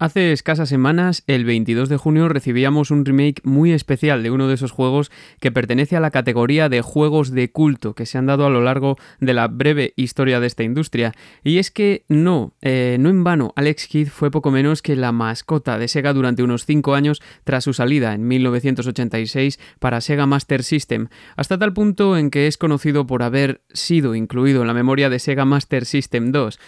Hace escasas semanas, el 22 de junio, recibíamos un remake muy especial de uno de esos juegos que pertenece a la categoría de juegos de culto que se han dado a lo largo de la breve historia de esta industria. Y es que no, eh, no en vano, Alex Kidd fue poco menos que la mascota de Sega durante unos 5 años tras su salida en 1986 para Sega Master System, hasta tal punto en que es conocido por haber sido incluido en la memoria de Sega Master System 2.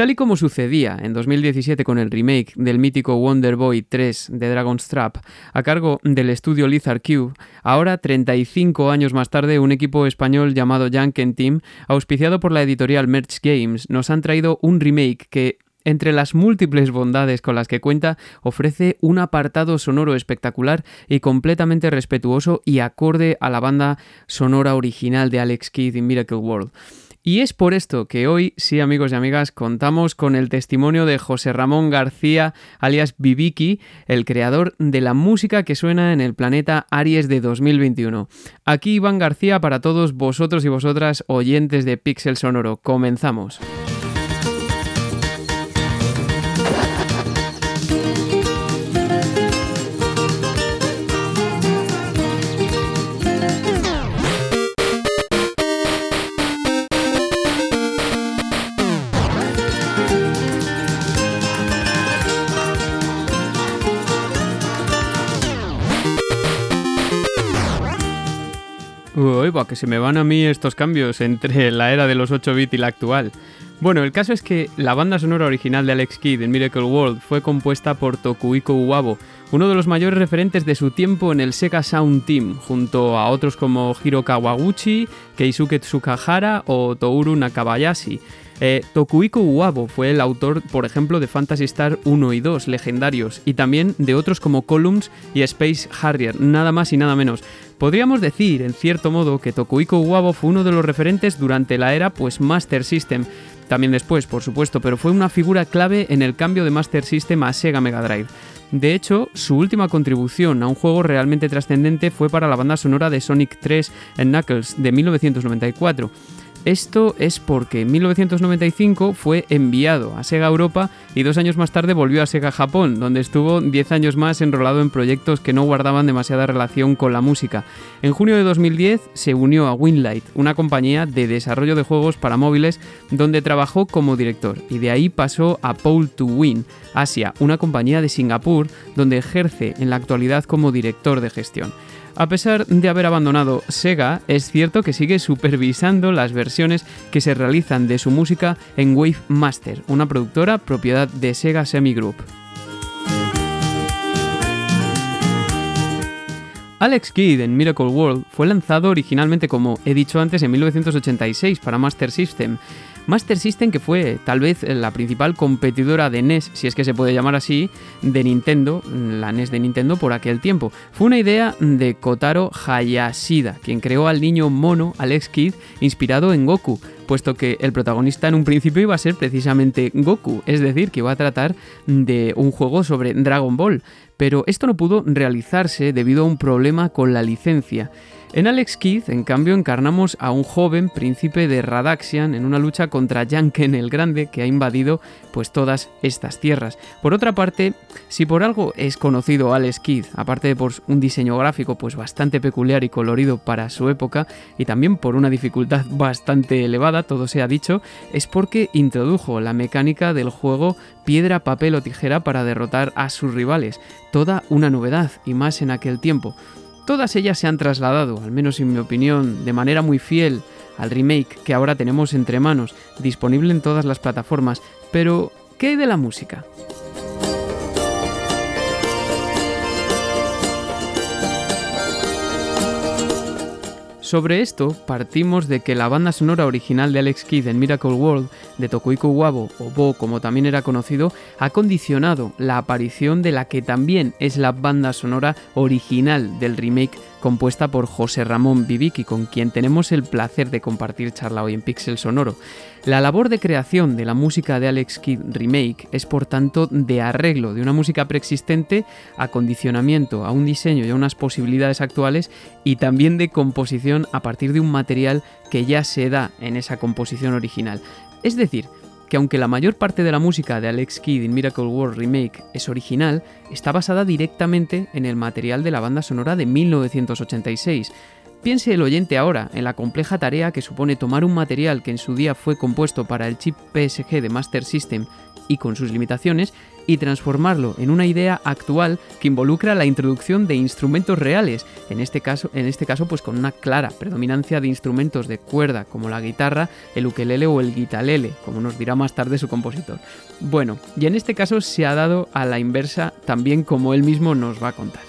Tal y como sucedía en 2017 con el remake del mítico Wonder Boy 3 de Dragon's Trap a cargo del estudio Lizard Cube, ahora 35 años más tarde un equipo español llamado Janken Team, auspiciado por la editorial Merch Games, nos han traído un remake que entre las múltiples bondades con las que cuenta, ofrece un apartado sonoro espectacular y completamente respetuoso y acorde a la banda sonora original de Alex Kidd en Miracle World. Y es por esto que hoy, sí amigos y amigas, contamos con el testimonio de José Ramón García, alias Bibiki, el creador de la música que suena en el planeta Aries de 2021. Aquí Iván García para todos vosotros y vosotras oyentes de Pixel Sonoro. Comenzamos. Uy, que se me van a mí estos cambios entre la era de los 8 bits y la actual. Bueno, el caso es que la banda sonora original de Alex Kidd en Miracle World fue compuesta por Tokuiko Uwabo, uno de los mayores referentes de su tiempo en el Sega Sound Team, junto a otros como Hiro Kawaguchi, Keisuke Tsukahara o Touru Nakabayashi. Eh, Tokuiko Uwabo fue el autor, por ejemplo, de Phantasy Star 1 y 2, legendarios, y también de otros como Columns y Space Harrier, nada más y nada menos. Podríamos decir, en cierto modo, que Tokuiko Uwabo fue uno de los referentes durante la era pues Master System, también después, por supuesto, pero fue una figura clave en el cambio de Master System a Sega Mega Drive. De hecho, su última contribución a un juego realmente trascendente fue para la banda sonora de Sonic 3 en Knuckles de 1994. Esto es porque en 1995 fue enviado a Sega Europa y dos años más tarde volvió a Sega Japón, donde estuvo 10 años más enrolado en proyectos que no guardaban demasiada relación con la música. En junio de 2010 se unió a Winlight, una compañía de desarrollo de juegos para móviles donde trabajó como director, y de ahí pasó a Pole to Win, Asia, una compañía de Singapur donde ejerce en la actualidad como director de gestión. A pesar de haber abandonado Sega, es cierto que sigue supervisando las versiones que se realizan de su música en Wave Master, una productora propiedad de Sega Semi Group. Alex Kidd en Miracle World fue lanzado originalmente como he dicho antes en 1986 para Master System Master System, que fue tal vez la principal competidora de NES, si es que se puede llamar así, de Nintendo, la NES de Nintendo por aquel tiempo. Fue una idea de Kotaro Hayashida, quien creó al niño mono Alex Kidd inspirado en Goku, puesto que el protagonista en un principio iba a ser precisamente Goku, es decir, que iba a tratar de un juego sobre Dragon Ball, pero esto no pudo realizarse debido a un problema con la licencia. En Alex Kidd, en cambio, encarnamos a un joven príncipe de Radaxian en una lucha contra Yanken el Grande que ha invadido pues todas estas tierras. Por otra parte, si por algo es conocido Alex Kidd, aparte de por un diseño gráfico pues bastante peculiar y colorido para su época y también por una dificultad bastante elevada, todo se ha dicho, es porque introdujo la mecánica del juego piedra, papel o tijera para derrotar a sus rivales. Toda una novedad y más en aquel tiempo. Todas ellas se han trasladado, al menos en mi opinión, de manera muy fiel al remake que ahora tenemos entre manos, disponible en todas las plataformas. Pero, ¿qué hay de la música? Sobre esto, partimos de que la banda sonora original de Alex Kidd en Miracle World, de Tokuiko Wabo, o Bo como también era conocido, ha condicionado la aparición de la que también es la banda sonora original del remake compuesta por José Ramón Viviki, con quien tenemos el placer de compartir charla hoy en Pixel Sonoro. La labor de creación de la música de Alex Kidd Remake es por tanto de arreglo de una música preexistente, acondicionamiento a un diseño y a unas posibilidades actuales y también de composición a partir de un material que ya se da en esa composición original. Es decir, que aunque la mayor parte de la música de Alex Kidd in Miracle World Remake es original, está basada directamente en el material de la banda sonora de 1986. Piense el oyente ahora en la compleja tarea que supone tomar un material que en su día fue compuesto para el chip PSG de Master System y con sus limitaciones y transformarlo en una idea actual que involucra la introducción de instrumentos reales, en este caso, en este caso pues con una clara predominancia de instrumentos de cuerda como la guitarra, el ukelele o el guitalele, como nos dirá más tarde su compositor. Bueno, y en este caso se ha dado a la inversa también como él mismo nos va a contar.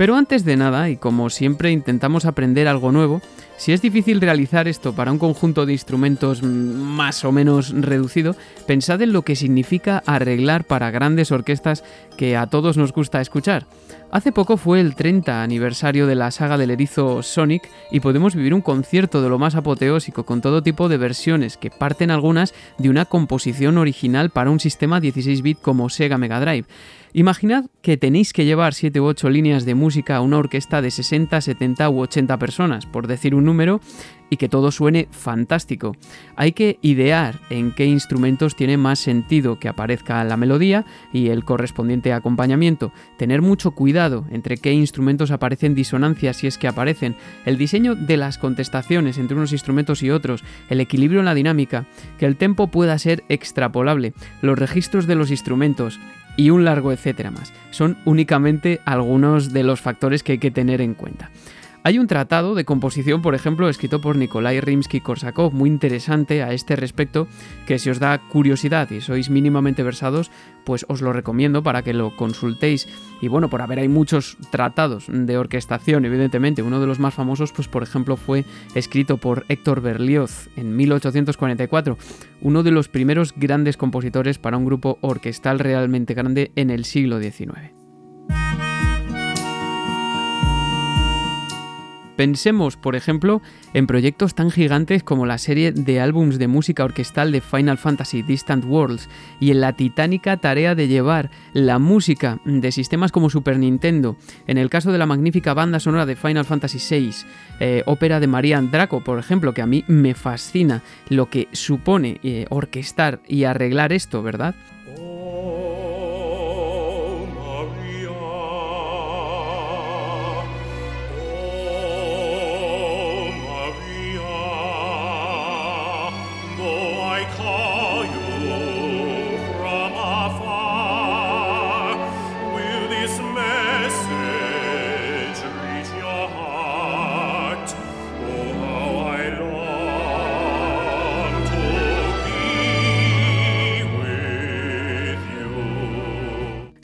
Pero antes de nada, y como siempre intentamos aprender algo nuevo, si es difícil realizar esto para un conjunto de instrumentos más o menos reducido, pensad en lo que significa arreglar para grandes orquestas que a todos nos gusta escuchar. Hace poco fue el 30 aniversario de la saga del erizo Sonic y podemos vivir un concierto de lo más apoteósico con todo tipo de versiones que parten algunas de una composición original para un sistema 16 bit como Sega Mega Drive. Imaginad que tenéis que llevar 7 u 8 líneas de música a una orquesta de 60, 70 u 80 personas, por decir un número, y que todo suene fantástico. Hay que idear en qué instrumentos tiene más sentido que aparezca la melodía y el correspondiente acompañamiento. Tener mucho cuidado entre qué instrumentos aparecen disonancias si es que aparecen. El diseño de las contestaciones entre unos instrumentos y otros. El equilibrio en la dinámica. Que el tempo pueda ser extrapolable. Los registros de los instrumentos y un largo etcétera más. Son únicamente algunos de los factores que hay que tener en cuenta. Hay un tratado de composición, por ejemplo, escrito por Nikolai Rimsky-Korsakov, muy interesante a este respecto, que si os da curiosidad y sois mínimamente versados, pues os lo recomiendo para que lo consultéis. Y bueno, por haber hay muchos tratados de orquestación, evidentemente, uno de los más famosos, pues por ejemplo, fue escrito por Héctor Berlioz en 1844, uno de los primeros grandes compositores para un grupo orquestal realmente grande en el siglo XIX. Pensemos, por ejemplo, en proyectos tan gigantes como la serie de álbums de música orquestal de Final Fantasy Distant Worlds y en la titánica tarea de llevar la música de sistemas como Super Nintendo, en el caso de la magnífica banda sonora de Final Fantasy VI, eh, ópera de Marian Draco, por ejemplo, que a mí me fascina lo que supone eh, orquestar y arreglar esto, ¿verdad?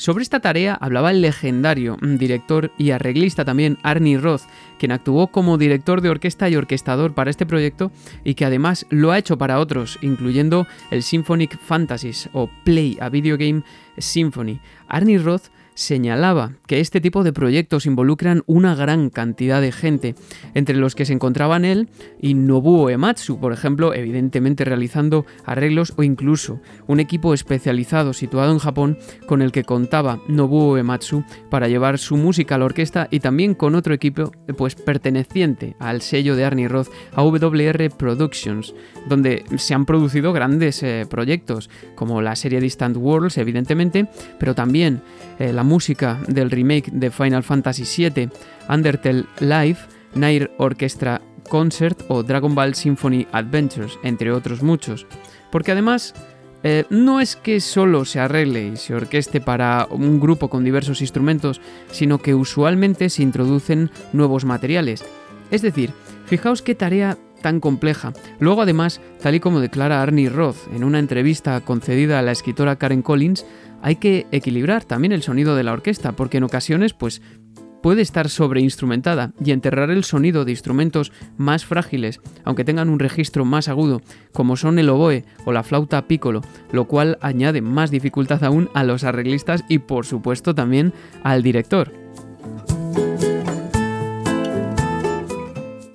Sobre esta tarea hablaba el legendario director y arreglista también Arnie Roth, quien actuó como director de orquesta y orquestador para este proyecto y que además lo ha hecho para otros, incluyendo el Symphonic Fantasies o Play, a Video Game Symphony. Arnie Roth señalaba que este tipo de proyectos involucran una gran cantidad de gente, entre los que se encontraban él y Nobuo Ematsu, por ejemplo, evidentemente realizando arreglos o incluso un equipo especializado situado en Japón con el que contaba Nobuo Ematsu para llevar su música a la orquesta y también con otro equipo pues perteneciente al sello de Arnie Roth, AWR Productions, donde se han producido grandes eh, proyectos como la serie Distant Worlds, evidentemente, pero también eh, la música del remake de Final Fantasy VII, Undertale Live, Nair Orchestra Concert o Dragon Ball Symphony Adventures, entre otros muchos. Porque además, eh, no es que solo se arregle y se orqueste para un grupo con diversos instrumentos, sino que usualmente se introducen nuevos materiales. Es decir, fijaos qué tarea tan compleja. Luego además, tal y como declara Arnie Roth en una entrevista concedida a la escritora Karen Collins, hay que equilibrar también el sonido de la orquesta, porque en ocasiones, pues puede estar sobreinstrumentada y enterrar el sonido de instrumentos más frágiles, aunque tengan un registro más agudo, como son el oboe o la flauta piccolo, lo cual añade más dificultad aún a los arreglistas y por supuesto también al director.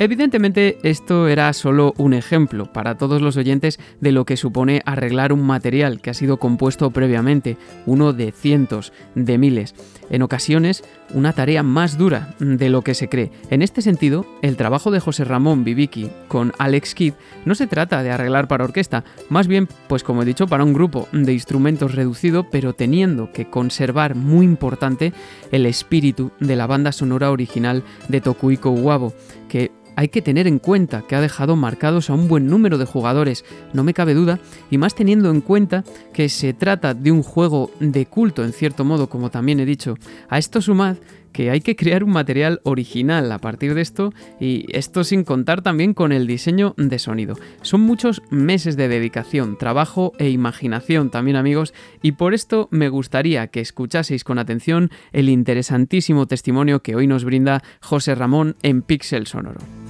Evidentemente esto era solo un ejemplo para todos los oyentes de lo que supone arreglar un material que ha sido compuesto previamente, uno de cientos, de miles. En ocasiones, una tarea más dura de lo que se cree. En este sentido, el trabajo de José Ramón Viviki con Alex Kidd no se trata de arreglar para orquesta, más bien, pues como he dicho, para un grupo de instrumentos reducido, pero teniendo que conservar muy importante el espíritu de la banda sonora original de Tokuiko Uwabo, que hay que tener en cuenta que ha dejado marcados a un buen número de jugadores, no me cabe duda, y más teniendo en cuenta que se trata de un juego de culto en cierto modo, como también he dicho. A esto sumad que hay que crear un material original a partir de esto y esto sin contar también con el diseño de sonido. Son muchos meses de dedicación, trabajo e imaginación también amigos y por esto me gustaría que escuchaseis con atención el interesantísimo testimonio que hoy nos brinda José Ramón en Pixel Sonoro.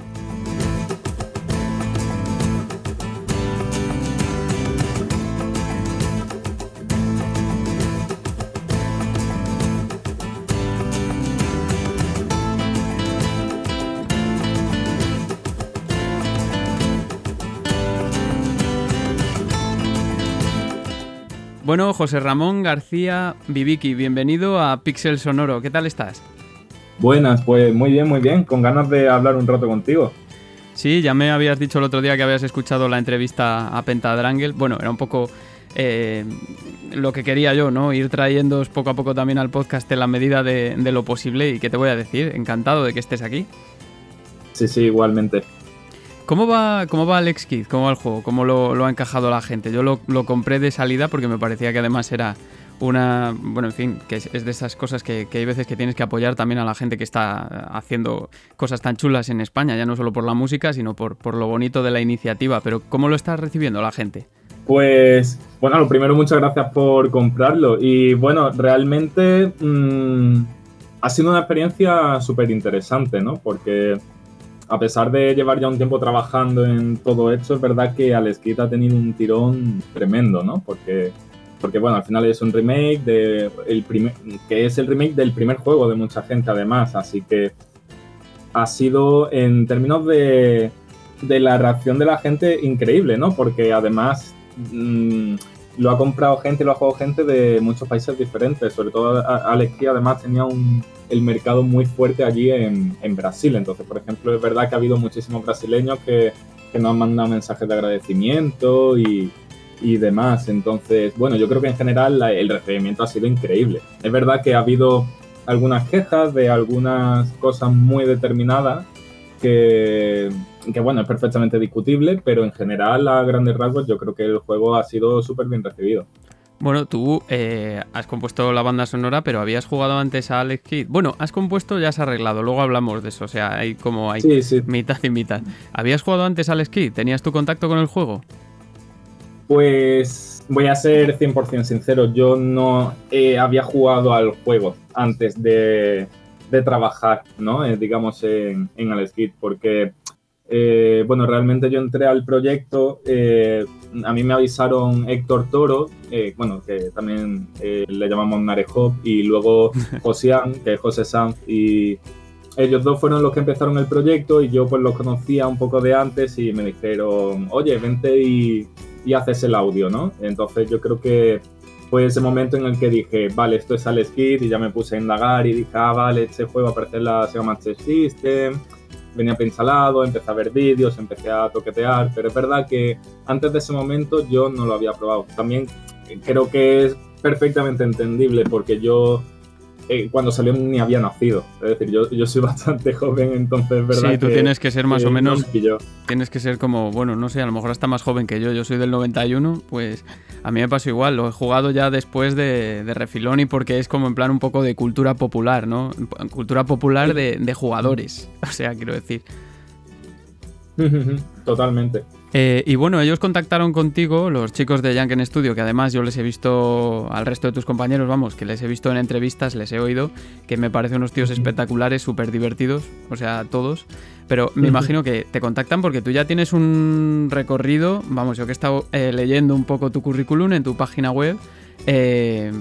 Bueno, José Ramón García Viviki, bienvenido a Pixel Sonoro. ¿Qué tal estás? Buenas, pues muy bien, muy bien. Con ganas de hablar un rato contigo. Sí, ya me habías dicho el otro día que habías escuchado la entrevista a Pentadrangel. Bueno, era un poco eh, lo que quería yo, ¿no? Ir trayéndoos poco a poco también al podcast en la medida de, de lo posible. ¿Y qué te voy a decir? Encantado de que estés aquí. Sí, sí, igualmente. ¿Cómo va, cómo va Alex Kidd? ¿Cómo va el juego? ¿Cómo lo, ha encajado la gente? Yo lo, compré de salida porque me parecía que además era una. Bueno, en fin, que es, de esas cosas que, hay veces que tienes que apoyar también a la gente que está haciendo cosas tan chulas en España, ya no solo por la música, sino por, lo bonito de la iniciativa. Pero, ¿cómo lo está recibiendo la gente? Pues, bueno, lo primero, muchas gracias por comprarlo. Y bueno, realmente mm, ha sido una experiencia súper interesante, ¿no? Porque a pesar de llevar ya un tiempo trabajando en todo esto, es verdad que Kidd ha tenido un tirón tremendo, ¿no? Porque, porque bueno, al final es un remake de el primer, que es el remake del primer juego de mucha gente además, así que ha sido en términos de, de la reacción de la gente increíble, ¿no? Porque además mm, lo ha comprado gente, lo ha jugado gente de muchos países diferentes, sobre todo Alex además tenía un el mercado muy fuerte allí en, Brasil. Entonces, por ejemplo, es verdad que ha habido muchísimos brasileños que, nos han mandado mensajes de agradecimiento y, demás. Entonces, bueno, yo creo que en general el recibimiento ha sido increíble. Es verdad que ha habido algunas quejas de algunas cosas muy determinadas que, que, bueno, es perfectamente discutible, pero en general, a grandes rasgos, yo creo que el juego ha sido súper bien recibido. Bueno, tú eh, has compuesto la banda sonora, pero habías jugado antes a Alex Kidd. Bueno, has compuesto, ya has arreglado, luego hablamos de eso, o sea, hay como hay mitad y mitad. ¿Habías jugado antes a Alex Kidd? ¿Tenías tu contacto con el juego? Pues voy a ser 100% sincero, yo no eh, había jugado al juego antes de, trabajar, ¿no? Eh, digamos, en, en Alex Kidd, porque eh, bueno, realmente yo entré al proyecto, eh, a mí me avisaron Héctor Toro, eh, bueno, que también le llamamos Narehop, y luego Josian, que es José Sanz, y ellos dos fueron los que empezaron el proyecto y yo pues los conocía un poco de antes y me dijeron, oye, vente y, haces el audio, ¿no? Entonces yo creo que fue ese momento en el que dije, vale, esto es Alex Kidd y ya me puse a indagar y dije, ah, vale, este juego aparece en la Sega Master System venía preinstalado, empecé a ver vídeos, empecé a toquetear, pero es verdad que antes de ese momento yo no lo había probado. También creo que es perfectamente entendible porque yo eh, cuando salió ni había nacido. Es decir, yo, yo soy bastante joven, entonces, ¿verdad? Sí, tú tienes que ser más o menos. Tienes que ser como, bueno, no sé, a lo mejor hasta más joven que yo. Yo soy del 91, pues a mí me pasó igual. Lo he jugado ya después de, de refilón y porque es como en plan un poco de cultura popular, ¿no? Cultura popular de, de jugadores. O sea, quiero decir. Totalmente. Eh, y bueno, ellos contactaron contigo, los chicos de Yanken Studio, que además yo les he visto al resto de tus compañeros, vamos, que les he visto en entrevistas, les he oído, que me parecen unos tíos espectaculares, súper divertidos, o sea, todos. Pero me imagino que te contactan porque tú ya tienes un recorrido, vamos, yo que he estado eh, leyendo un poco tu currículum en tu página web. Eh,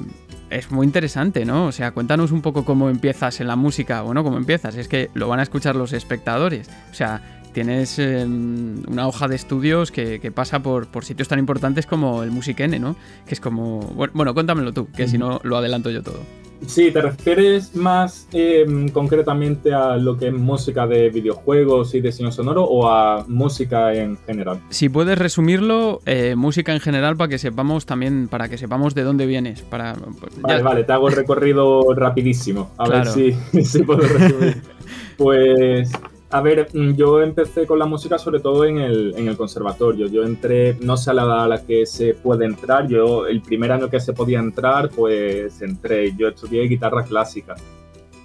es muy interesante, ¿no? O sea, cuéntanos un poco cómo empiezas en la música. Bueno, cómo empiezas, es que lo van a escuchar los espectadores. O sea, tienes em, una hoja de estudios que, pasa por, sitios tan importantes como el Music N, ¿no? Que es como... Bueno, cuéntamelo tú, que si no lo adelanto yo todo. Sí, ¿te refieres más em, concretamente a lo que es música de videojuegos y diseño sonoro o a música en general? Si puedes resumirlo, eh, música en general para que sepamos también, para que sepamos de dónde vienes. Para, pues, vale, vale, te hago el recorrido rapidísimo. A ver si, si puedo resumir. pues a ver, mm, yo empecé con la música sobre todo en el, en el conservatorio. Yo entré, no sé a la edad a la que se puede entrar, yo el primer año que se podía entrar, pues entré. Yo estudié guitarra clásica.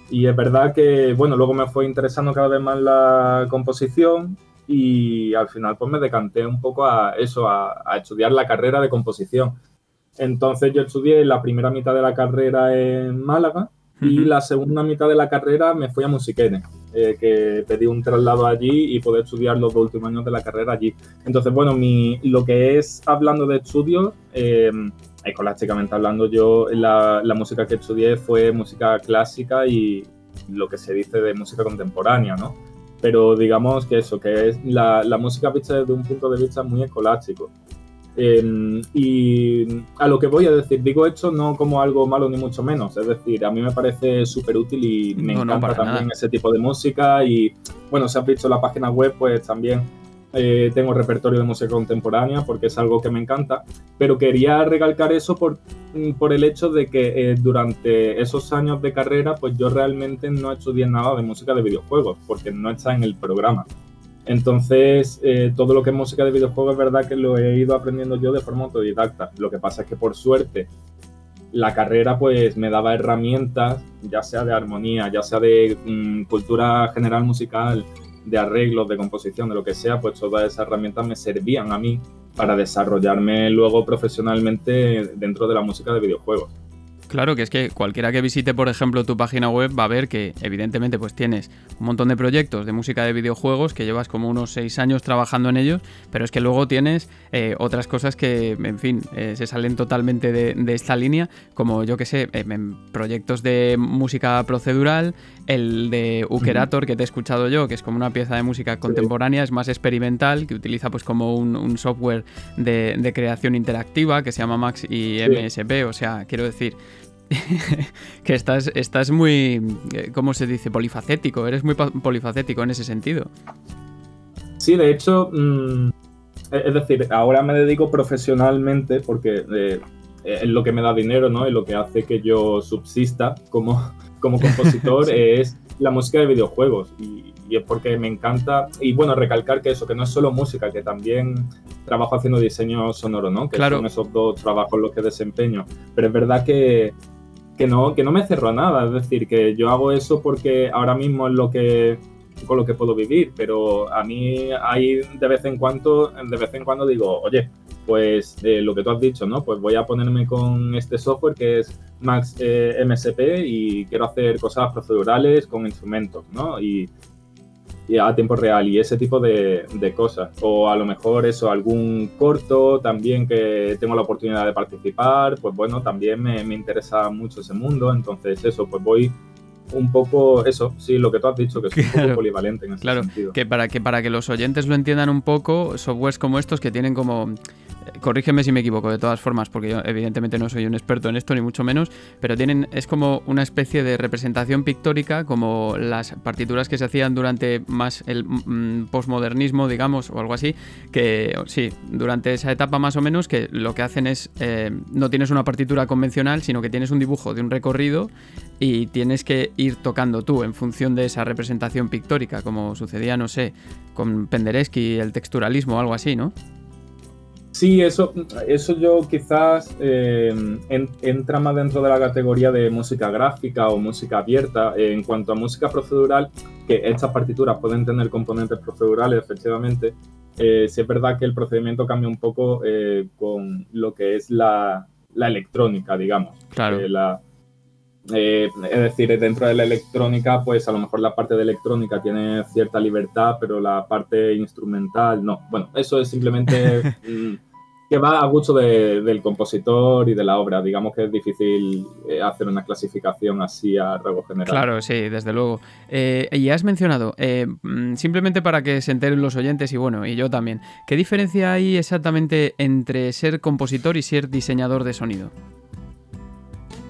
Y es verdad que, bueno, luego me fue interesando cada vez más la composición y al final pues me decanté un poco a eso, a, a estudiar la carrera de composición. Entonces yo estudié la primera mitad de la carrera en Málaga y la segunda mitad de la carrera me fui a Musiquene, eh, que pedí un traslado allí y poder estudiar los dos últimos años de la carrera allí. Entonces, bueno, mi, lo que es hablando de estudios, eh, escolásticamente hablando, yo la, la, música que estudié fue música clásica y lo que se dice de música contemporánea, ¿no? Pero digamos que eso, que es la, la música vista desde un punto de vista muy escolástico. Em, y a lo que voy a decir, digo esto no como algo malo ni mucho menos, es decir, a mí me parece súper útil y me encanta también ese tipo de música y bueno, si has visto la página web, pues también eh, tengo repertorio de música contemporánea porque es algo que me encanta, pero quería recalcar eso por, por el hecho de que eh, durante esos años de carrera, pues yo realmente no estudié nada de música de videojuegos porque no está en el programa. Entonces, eh, todo lo que es música de videojuegos es verdad que lo he ido aprendiendo yo de forma autodidacta. Lo que pasa es que por suerte la carrera pues me daba herramientas, ya sea de armonía, ya sea de mm, cultura general musical, de arreglos, de composición, de lo que sea, pues todas esas herramientas me servían a mí para desarrollarme luego profesionalmente dentro de la música de videojuegos. Claro, que es que cualquiera que visite, por ejemplo, tu página web va a ver que evidentemente pues tienes un montón de proyectos de música de videojuegos que llevas como unos seis años trabajando en ellos, pero es que luego tienes eh, otras cosas que, en fin, eh, se salen totalmente de, esta línea, como yo que sé, em, proyectos de música procedural, el de Ukerator que te he escuchado yo, que es como una pieza de música contemporánea, es más experimental, que utiliza pues como un, software de, de, creación interactiva que se llama Max y MSP, o sea, quiero decir que estás, estás muy, eh, ¿cómo se dice? Polifacético, eres muy polifacético en ese sentido. Sí, de hecho, mm, es decir, ahora me dedico profesionalmente porque eh, es lo que me da dinero, ¿no? Y lo que hace que yo subsista como, como compositor es la música de videojuegos. Y, es porque me encanta. Y bueno, recalcar que eso, que no es solo música, que también trabajo haciendo diseño sonoro, ¿no? Que son esos dos trabajos los que desempeño. Pero es verdad que que no, que no me cerró nada. Es decir, que yo hago eso porque ahora mismo es lo que con lo que puedo vivir, pero a mí hay de vez en cuando, de vez en cuando digo, oye, pues eh, lo que tú has dicho, ¿no? Pues voy a ponerme con este software que es Max eh, MSP y quiero hacer cosas procedurales con instrumentos, ¿no? Y, y a tiempo real y ese tipo de, cosas. O a lo mejor eso, algún corto también que tengo la oportunidad de participar, pues bueno, también me, interesa mucho ese mundo, entonces eso, pues voy un poco eso, sí, lo que tú has dicho, que es un poco polivalente en ese claro, sentido. Que para, que para que los oyentes lo entiendan un poco, softwares como estos que tienen como corrígeme si me equivoco de todas formas, porque yo evidentemente no soy un experto en esto, ni mucho menos, pero tienen, es como una especie de representación pictórica, como las partituras que se hacían durante más el mm, posmodernismo, digamos, o algo así, que sí, durante esa etapa más o menos, que lo que hacen es, eh, no tienes una partitura convencional, sino que tienes un dibujo de un recorrido y tienes que ir tocando tú en función de esa representación pictórica, como sucedía, no sé, con Penderecki, el texturalismo o algo así, ¿no? Sí, eso, eso yo quizás eh, entra más dentro de la categoría de música gráfica o música abierta. en cuanto a música procedural, que estas partituras pueden tener componentes procedurales, efectivamente, eh, sí es verdad que el procedimiento cambia un poco eh, con lo que es la, electrónica, digamos. Claro. es decir, dentro de la electrónica, pues a lo mejor la parte de electrónica tiene cierta libertad, pero la parte instrumental no. Bueno, eso es simplemente que va a gusto del compositor y de la obra. Digamos que es difícil eh, hacer una clasificación así a rango general. Claro, sí, desde luego. Eh, y has mencionado, eh, mm, simplemente para que se enteren los oyentes y bueno, y yo también, ¿qué diferencia hay exactamente entre ser compositor y ser diseñador de sonido?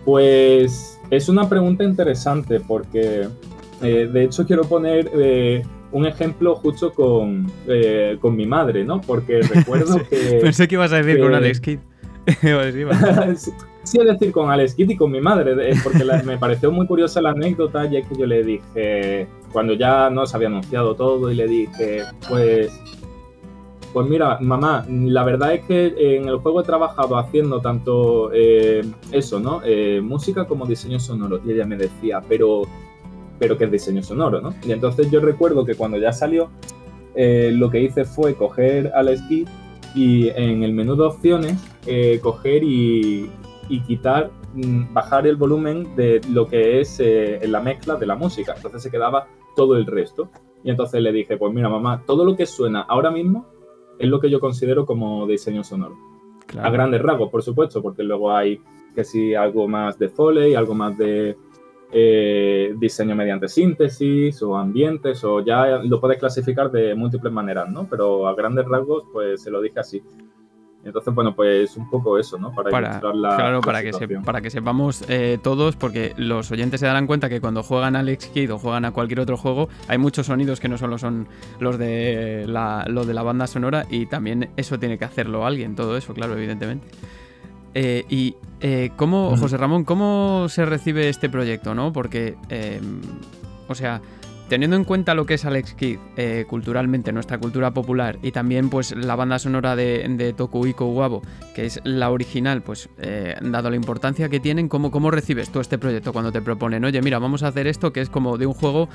Pues es una pregunta interesante porque de hecho quiero poner un ejemplo justo con, eh, con mi madre, ¿no? Porque recuerdo que... Pensé que ibas a decir con Alex Kidd. sí, es decir, con Alex Kidd y con mi madre, porque me pareció muy curiosa la anécdota, ya que yo le dije, cuando ya no se había anunciado todo, y le dije, pues, pues mira, mamá, la verdad es que en el juego he trabajado haciendo tanto eh, eso, ¿no? Eh, música como diseño sonoro. Y ella me decía, pero pero que es diseño sonoro, ¿no? Y entonces yo recuerdo que cuando ya salió, eh, lo que hice fue coger al esquí y en el menú de opciones eh, coger y, quitar, mm, bajar el volumen de lo que es eh, la mezcla de la música. Entonces se quedaba todo el resto. Y entonces le dije, pues mira mamá, todo lo que suena ahora mismo es lo que yo considero como diseño sonoro. A grandes rasgos, por supuesto, porque luego hay que si algo más de Foley, algo más de eh, diseño mediante síntesis o ambientes, o ya lo puedes clasificar de múltiples maneras, ¿no? Pero a grandes rasgos, pues se lo dije así. Entonces, bueno, pues un poco eso, ¿no? Para, la. Claro, para, que para que sepamos eh, todos, porque los oyentes se darán cuenta que cuando juegan al X-Kid o juegan a cualquier otro juego, hay muchos sonidos que no solo son los de la, los de la banda sonora y también eso tiene que hacerlo alguien, todo eso, claro, evidentemente. Eh, y eh, cómo, José Ramón, ¿cómo se recibe este proyecto? ¿no? Porque, em, o sea, teniendo en cuenta lo que es Alex Kidd eh, culturalmente, nuestra cultura popular, y también pues la banda sonora de, de Tokuiko Uwabo, que es la original, pues dado la importancia que tienen, ¿cómo, ¿cómo recibes tú este proyecto cuando te proponen? Oye, mira, vamos a hacer esto que es como de un juego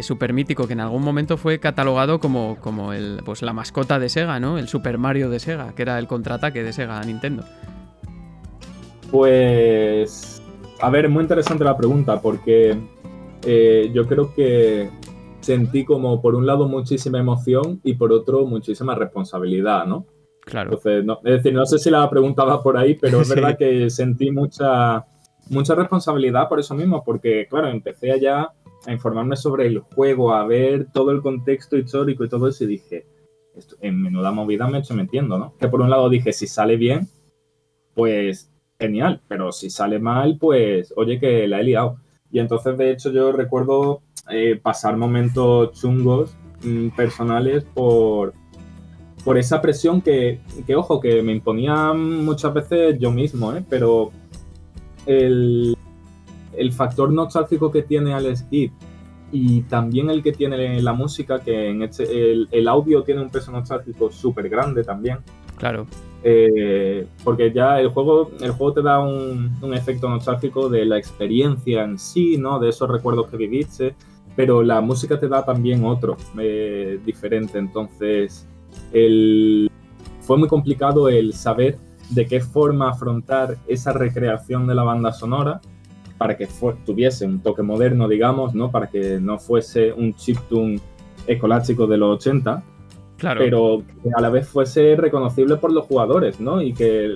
súper mítico que en algún momento fue catalogado como, como el, pues, la mascota de Sega, ¿no? El Super Mario de Sega, que era el contraataque de Sega a Nintendo. Pues, a ver, muy interesante la pregunta porque eh, yo creo que sentí como por un lado muchísima emoción y por otro muchísima responsabilidad, ¿no? Claro. Entonces, no, es decir, no sé si la preguntaba por ahí, pero es verdad que sentí mucha, mucha responsabilidad por eso mismo, porque claro, empecé allá a informarme sobre el juego, a ver todo el contexto histórico y todo eso y dije, esto, en menuda movida me hecho metiendo, ¿no? Que por un lado dije, si sale bien, pues genial, pero si sale mal, pues oye que la he liado. Y entonces, de hecho, yo recuerdo eh, pasar momentos chungos mm, personales por, por esa presión que, ojo, que me imponía muchas veces yo mismo, ¿eh? pero el, el factor nostálgico que tiene Alex Kidd y también el que tiene la música, que en este, el, el audio tiene un peso nostálgico súper grande también. Claro. Eh, porque ya el juego, el juego te da un, efecto nostálgico de la experiencia en sí, ¿no? De esos recuerdos que viviste, pero la música te da también otro, eh, diferente. Entonces, fue muy complicado el saber de qué forma afrontar esa recreación de la banda sonora para que tuviese un toque moderno, digamos, ¿no? Para que no fuese un chiptune ecolástico de los 80, pero que a la vez fuese reconocible por los jugadores, ¿no? Y que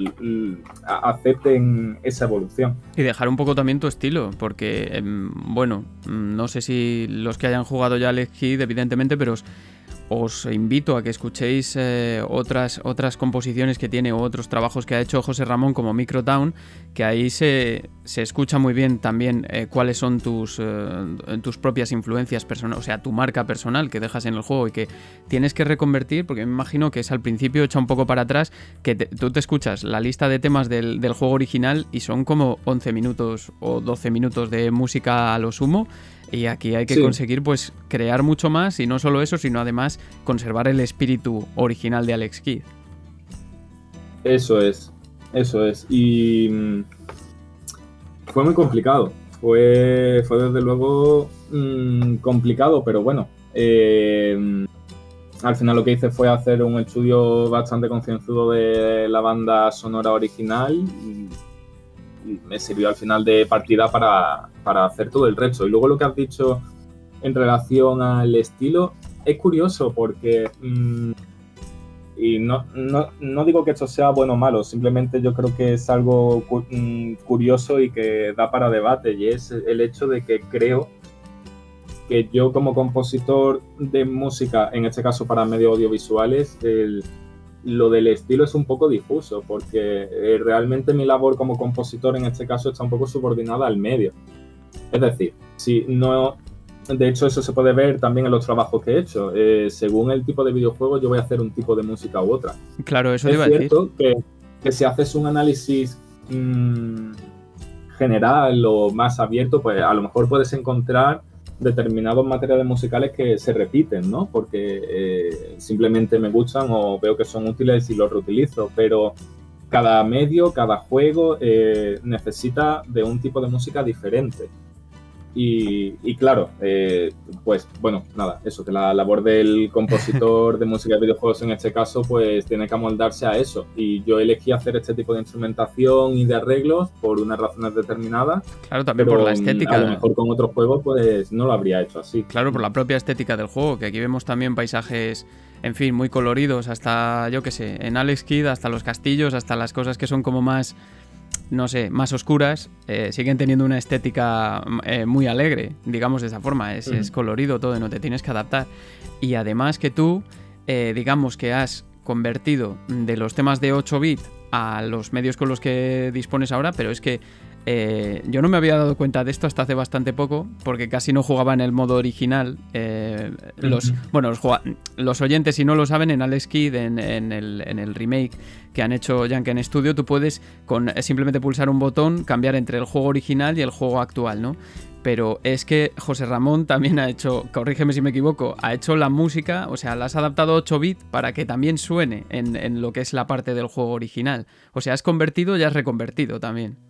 acepten esa evolución. Y dejar un poco también tu estilo, porque, em, bueno, no sé si los que hayan jugado ya Alex Kidd, evidentemente, pero os invito a que escuchéis eh, otras, otras composiciones que tiene o otros trabajos que ha hecho José Ramón como Microtown, que ahí se, escucha muy bien también eh, cuáles son tus, eh, tus propias influencias personales, o sea, tu marca personal que dejas en el juego y que tienes que reconvertir, porque me imagino que es al principio echa un poco para atrás, que tú te escuchas la lista de temas del, del juego original y son como 11 minutos o 12 minutos de música a lo sumo y aquí hay que conseguir pues crear mucho más y no solo eso, sino además conservar el espíritu original de Alex Kidd. Eso es, eso es. Y mm, fue muy complicado. Fue, fue desde luego mm, complicado, pero bueno. Eh, al final lo que hice fue hacer un estudio bastante concienzudo de la banda sonora original me sirvió al final de partida para, hacer todo el resto. Y luego lo que has dicho en relación al estilo es curioso porque mm, y no, no, digo que esto sea bueno o malo, simplemente yo creo que es algo mm, curioso y que da para debate y es el hecho de que creo que yo como compositor de música, en este caso para medios audiovisuales, lo del estilo es un poco difuso, porque eh, realmente mi labor como compositor en este caso está un poco subordinada al medio. Es decir, si no, de hecho eso se puede ver también en los trabajos que he hecho. Eh, según el tipo de videojuego yo voy a hacer un tipo de música u otra. Claro, eso es iba a decir. Que, que si haces un análisis mm, general o más abierto, pues a lo mejor puedes encontrar determinados materiales musicales que se repiten, ¿no? Porque eh, simplemente me gustan o veo que son útiles y los reutilizo, pero cada medio, cada juego eh, necesita de un tipo de música diferente. Y, claro, eh, pues bueno, nada, eso, que la labor del compositor de música de videojuegos en este caso, pues tiene que amoldarse a eso. Y yo elegí hacer este tipo de instrumentación y de arreglos por unas razones determinadas. Claro, también por la estética. A lo mejor con otros juegos, pues no lo habría hecho así. Claro, por la propia estética del juego, que aquí vemos también paisajes en fin, muy coloridos, hasta, yo qué sé, en Alex Kidd, hasta los castillos, hasta las cosas que son como más no sé, más oscuras, eh, siguen teniendo una estética eh, muy alegre, digamos de esa forma. Es, colorido todo, no te tienes que adaptar. Y además que tú, eh, digamos que has convertido de los temas de 8 bits a los medios con los que dispones ahora, pero es que eh, yo no me había dado cuenta de esto hasta hace bastante poco, porque casi no jugaba en el modo original. Eh, los, Bueno, los, oyentes, si no lo saben, en Alex Kidd, en, el, remake que han hecho Yankee Studio, tú puedes con eh, simplemente pulsar un botón cambiar entre el juego original y el juego actual, ¿no? Pero es que José Ramón también ha hecho, corrígeme si me equivoco, ha hecho la música, o sea, la has adaptado 8 bits para que también suene en, en lo que es la parte del juego original. O sea, has convertido y has reconvertido también.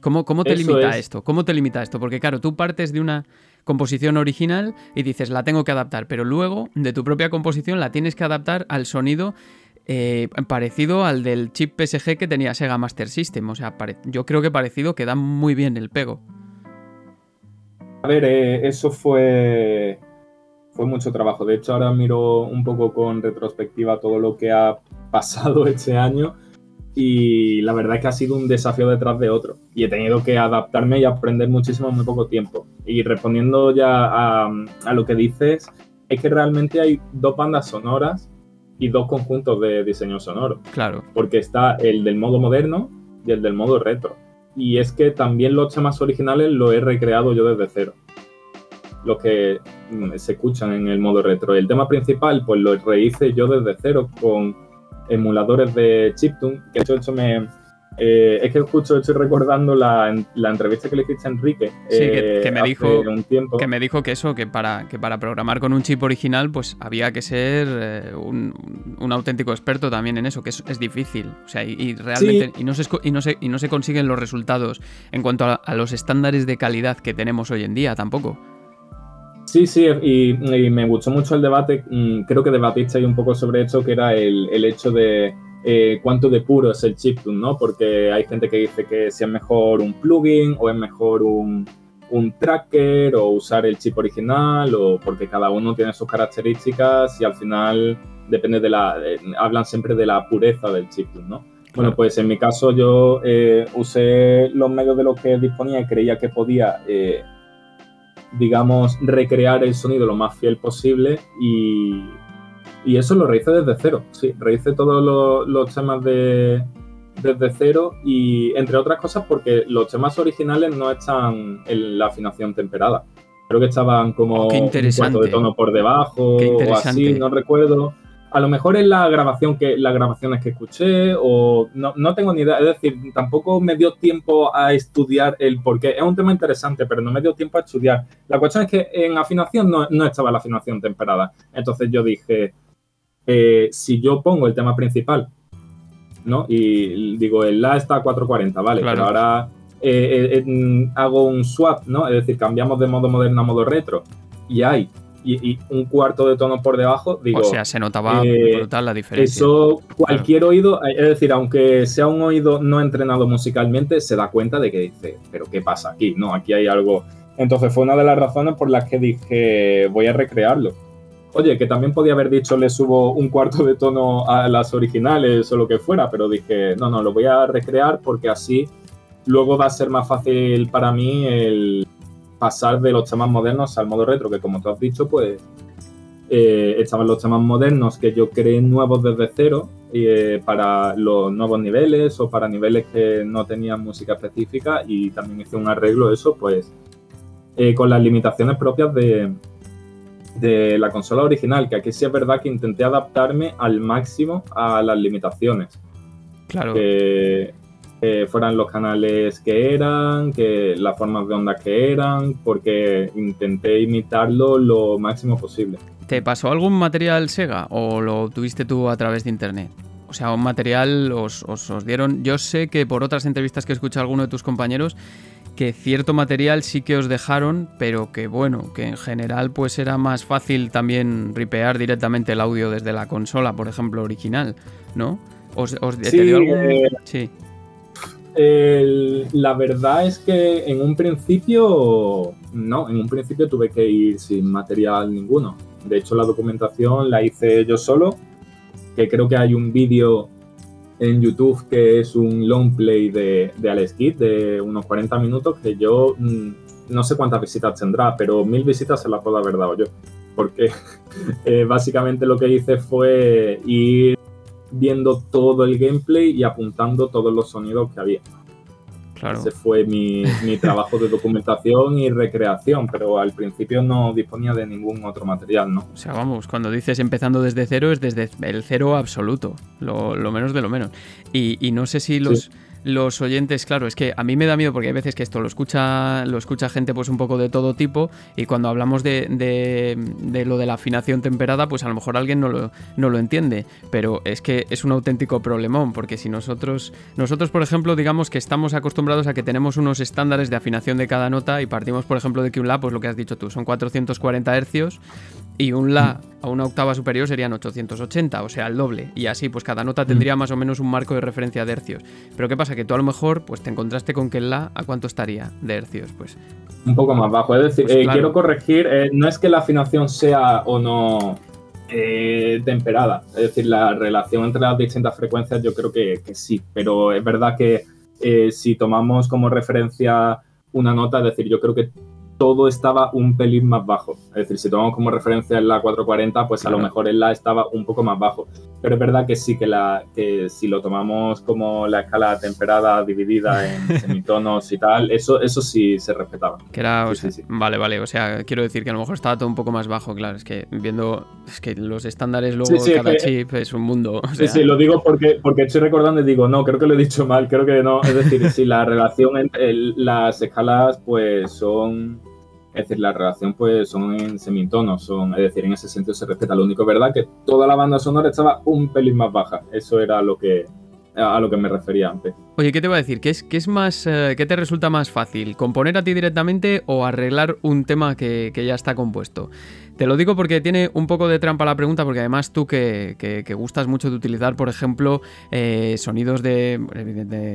¿Cómo, te limita esto? ¿Cómo te limita esto? Porque claro, tú partes de una composición original y dices, la tengo que adaptar, pero luego de tu propia composición la tienes que adaptar al sonido eh, parecido al del chip PSG que tenía Sega Master System. O sea, yo creo que parecido que da muy bien el pego. A ver, eh, eso fue, fue mucho trabajo. De hecho, ahora miro un poco con retrospectiva todo lo que ha pasado este año y la verdad es que ha sido un desafío detrás de otro y he tenido que adaptarme y aprender muchísimo en muy poco tiempo. Y respondiendo ya a, lo que dices, es que realmente hay dos bandas sonoras y dos conjuntos de diseño sonoro. Claro. Porque está el del modo moderno y el del modo retro. Y es que también los temas originales los he recreado yo desde cero. Los que mm, se escuchan en el modo retro. El tema principal, pues lo rehice yo desde cero con emuladores de chiptune, que de hecho me... Eh, es que justo estoy recordando la, la, entrevista que le hiciste a Enrique. Sí, que, eh, me dijo un tiempo. que me dijo que eso, que para, que para programar con un chip original, pues había que ser eh, un, un, auténtico experto también en eso, que es, es difícil. O sea, y, realmente y, no se, y, no se, y no se consiguen los resultados en cuanto a los estándares de calidad que tenemos hoy en día tampoco. Sí, sí, y, me gustó mucho el debate. Mm, creo que debatiste ahí un poco sobre esto, que era el, hecho de eh, cuánto de puro es el chiptune, ¿no? Porque hay gente que dice que si es mejor un plugin o es mejor un, tracker o usar el chip original o porque cada uno tiene sus características y al final depende de la... hablan siempre de la pureza del chiptune, ¿no? Bueno, pues en mi caso yo eh, usé los medios de los que disponía y creía que podía eh, digamos, recrear el sonido lo más fiel posible y, y eso lo rehice desde cero. Sí, rehice todos los, temas de, desde cero y entre otras cosas porque los temas originales no están en la afinación temperada. Creo que estaban como oh, un cuarto de tono por debajo o así, no recuerdo a lo mejor es la grabación que las grabaciones que escuché o no, no, tengo ni idea, es decir, tampoco me dio tiempo a estudiar el porqué. Es un tema interesante, pero no me dio tiempo a estudiar. La cuestión es que en afinación no, no estaba la afinación temperada. Entonces yo dije, eh, si yo pongo el tema principal, ¿no? Y digo, el La está a 440, vale, pero ahora eh, eh, hago un swap, ¿no? Es decir, cambiamos de modo moderno a modo retro y hay y, un cuarto de tono por debajo, digo. O sea, se notaba eh, brutal la diferencia. Eso, cualquier oído, es decir, aunque sea un oído no entrenado musicalmente, se da cuenta de que dice, pero ¿qué pasa aquí? No, aquí hay algo. Entonces fue una de las razones por las que dije, voy a recrearlo. Oye, que también podía haber dicho le subo un cuarto de tono a las originales o lo que fuera, pero dije, no, no, lo voy a recrear porque así luego va a ser más fácil para mí el pasar de los temas modernos al modo retro, que como tú has dicho, pues eh, estaban los temas modernos que yo creé nuevos desde cero eh, para los nuevos niveles o para niveles que no tenían música específica y también hice un arreglo eso, pues eh, con las limitaciones propias de, de la consola original, que aquí sí es verdad que intenté adaptarme al máximo a las limitaciones. Claro. Que, fueran los canales que eran, que las formas de onda que eran, porque intenté imitarlo lo máximo posible. ¿Te pasó algún material Sega o lo tuviste tú a través de internet? O sea, un material os, os, dieron. Yo sé que por otras entrevistas que he escuchado a alguno de tus compañeros, que cierto material sí que os dejaron, pero que bueno, que en general pues era más fácil también ripear directamente el audio desde la consola, por ejemplo, original, ¿no? ¿Os, sí, dio algún... Eh, sí. La verdad es que en un principio, no, en un principio tuve que ir sin material ninguno. De hecho, la documentación la hice yo solo, que creo que hay un vídeo en YouTube que es un long play de, de Alex Kidd de unos 40 minutos que yo mm, no sé cuántas visitas tendrá, pero mil visitas se las puedo haber dado yo. Porque eh, básicamente lo que hice fue ir viendo todo el gameplay y apuntando todos los sonidos que había. Ese fue mi, trabajo de documentación y recreación, pero al principio no disponía de ningún otro material, ¿no? O sea, vamos, cuando dices empezando desde cero es desde el cero absoluto, lo, menos de lo menos. Y, no sé si los los oyentes, claro, es que a mí me da miedo porque hay veces que esto lo escucha, lo escucha gente pues un poco de todo tipo y cuando hablamos de, de, lo de la afinación temperada, pues a lo mejor alguien no lo, no lo entiende, pero es que es un auténtico problemón porque si nosotros, nosotros por ejemplo, digamos que estamos acostumbrados a que tenemos unos estándares de afinación de cada nota y partimos por ejemplo de que un La, pues lo que has dicho tú, son 440 hercios y un La a una octava superior serían 880, o sea, el doble. Y así, pues cada nota tendría más o menos un marco de referencia de hercios. Pero ¿qué pasa? Que tú a lo mejor pues te encontraste con que el La, ¿a cuánto estaría de hercios? Pues un poco más bajo. Es decir, pues eh, quiero corregir, eh, no es que la afinación sea o no eh, temperada. Es decir, la relación entre las distintas frecuencias yo creo que, que sí. Pero es verdad que si tomamos como referencia una nota, es decir, yo creo que todo estaba un pelín más bajo. Es decir, si tomamos como referencia en la 440, pues a lo mejor en la estaba un poco más bajo. Pero es verdad que sí, que, la, que si lo tomamos como la escala temperada dividida en semitonos y tal, eso, eso sí se respetaba. Que era, vale, vale, o sea, quiero decir que a lo mejor estaba todo un poco más bajo, claro, es que viendo, es que los estándares luego cada chip es un mundo. Sí, sí, lo digo porque, porque estoy recordando y digo, no, creo que lo he dicho mal, creo que no, es decir, si la relación entre las escalas pues son es decir, la relación pues son en semitonos, son, es decir, en ese sentido se respeta. Lo único verdad que toda la banda sonora estaba un pelín más baja. Eso era lo que a lo que me refería antes. Oye, ¿qué te voy a decir? ¿Qué es, qué es más, eh, qué te resulta más fácil? ¿Componer a ti directamente o arreglar un tema que, que ya está compuesto? Te lo digo porque tiene un poco de trampa la pregunta, porque además tú que, gustas mucho de utilizar, por ejemplo, eh, sonidos de,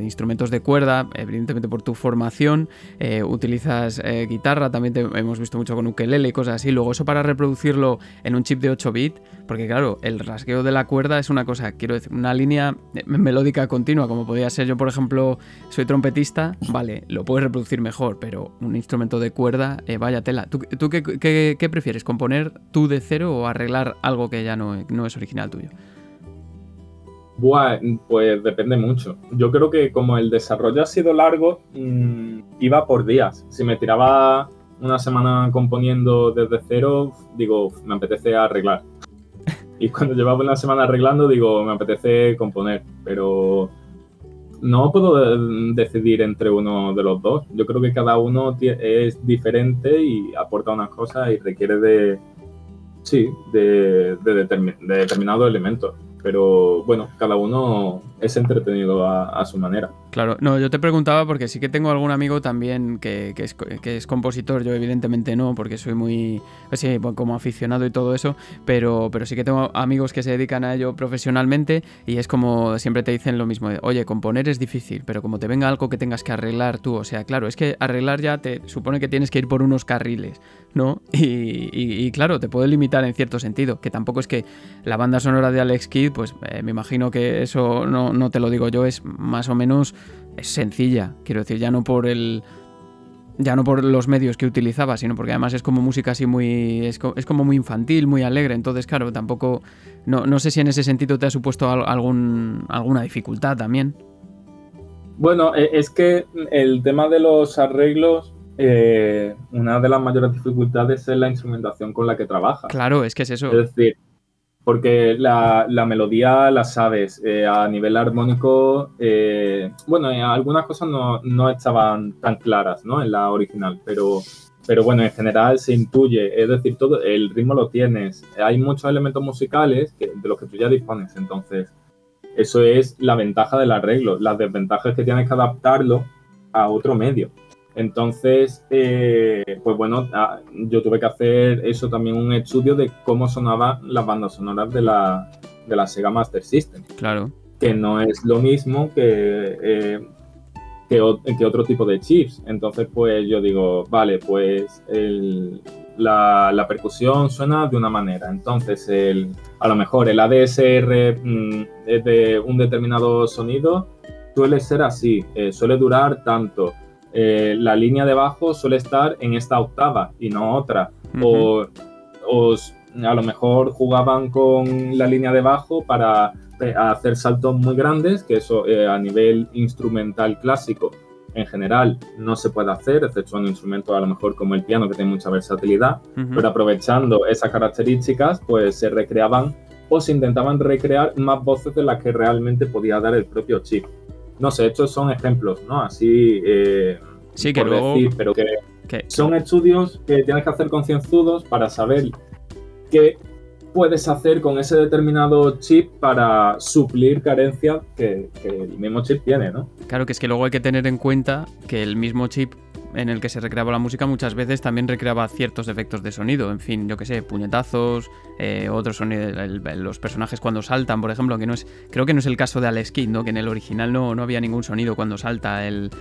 instrumentos de cuerda, evidentemente por tu formación, eh, utilizas eh, guitarra, también te hemos visto mucho con ukelele y cosas así. Luego eso para reproducirlo en un chip de 8 bits, porque claro, el rasgueo de la cuerda es una cosa, quiero decir, una línea melódica continua, como podría ser yo, por ejemplo, soy trompetista, vale, lo puedes reproducir mejor, pero un instrumento de cuerda, vaya tela. ¿Tú, qué, qué prefieres? ¿Componer tú de cero o arreglar algo que ya no, no es original tuyo? Buah, pues depende mucho. Yo creo que como el desarrollo ha sido largo, mm, iba por días. Si me tiraba una semana componiendo desde cero, digo, me apetece arreglar. Y cuando llevaba una semana arreglando, digo, me apetece componer. Pero no puedo decidir entre uno de los dos. Yo creo que cada uno es diferente y aporta unas cosas y requiere de, sí, de, de, determinados elementos. Pero bueno, cada uno es entretenido a, su manera. Claro, no, yo te preguntaba porque sí que tengo algún amigo también que, es, que es, compositor, yo evidentemente no, porque soy muy, sí, como aficionado y todo eso, pero, pero sí que tengo amigos que se dedican a ello profesionalmente y es como siempre te dicen lo mismo, oye, componer es difícil, pero como te venga algo que tengas que arreglar tú, o sea, claro, es que arreglar ya te supone que tienes que ir por unos carriles, ¿no? Y, claro, te puede limitar en cierto sentido, que tampoco es que la banda sonora de Alex Kidd, pues eh, me imagino que eso no, no te lo digo yo, es más o menos es sencilla, quiero decir, ya no por el ya no por los medios que utilizaba, sino porque además es como música así muy. es, como muy infantil, muy alegre. Entonces, claro, tampoco. No, no, sé si en ese sentido te ha supuesto algún, alguna dificultad también. Bueno, e, es que el tema de los arreglos. Eh, una de las mayores dificultades es la instrumentación con la que trabaja. Claro, es que es eso. Es decir, porque la, melodía la sabes. Eh, a nivel armónico, eh, bueno, eh, algunas cosas no, estaban tan claras ¿no? en la original, pero, pero bueno, en general se intuye. Es decir, todo el ritmo lo tienes. Hay muchos elementos musicales de los que tú ya dispones. Entonces, eso es la ventaja del arreglo. Las desventajas es que tienes que adaptarlo a otro medio. Entonces, eh, pues bueno, ah, yo tuve que hacer eso también, un estudio de cómo sonaban las bandas sonoras de la, de la Sega Master System. Claro. Que no es lo mismo que, eh, que, otro tipo de chips. Entonces, pues yo digo, vale, pues la, percusión suena de una manera. Entonces, el, a lo mejor el ADSR mm, es de un determinado sonido suele ser así, eh, suele durar tanto eh, la línea de bajo suele estar en esta octava y no otra. o, a lo mejor jugaban con la línea de bajo para eh, hacer saltos muy grandes, que eso eh, a nivel instrumental clásico en general no se puede hacer, excepto en instrumentos a lo mejor como el piano que tiene mucha versatilidad, pero aprovechando esas características pues se recreaban o se intentaban recrear más voces de las que realmente podía dar el propio chip. No sé, estos son ejemplos, ¿no? Así, eh, sí, que luego... decir, pero que, son estudios que tienes que hacer concienzudos para saber qué puedes hacer con ese determinado chip para suplir carencias que, que, el mismo chip tiene, ¿no? Claro que es que luego hay que tener en cuenta que el mismo chip en el que se recreaba la música muchas veces también recreaba ciertos efectos de sonido, en fin, yo que sé, puñetazos, eh, otros sonidos, los personajes cuando saltan, por ejemplo, que no es, creo que no es el caso de Alex Kidd, ¿no? que en el original no, no había ningún sonido cuando salta el,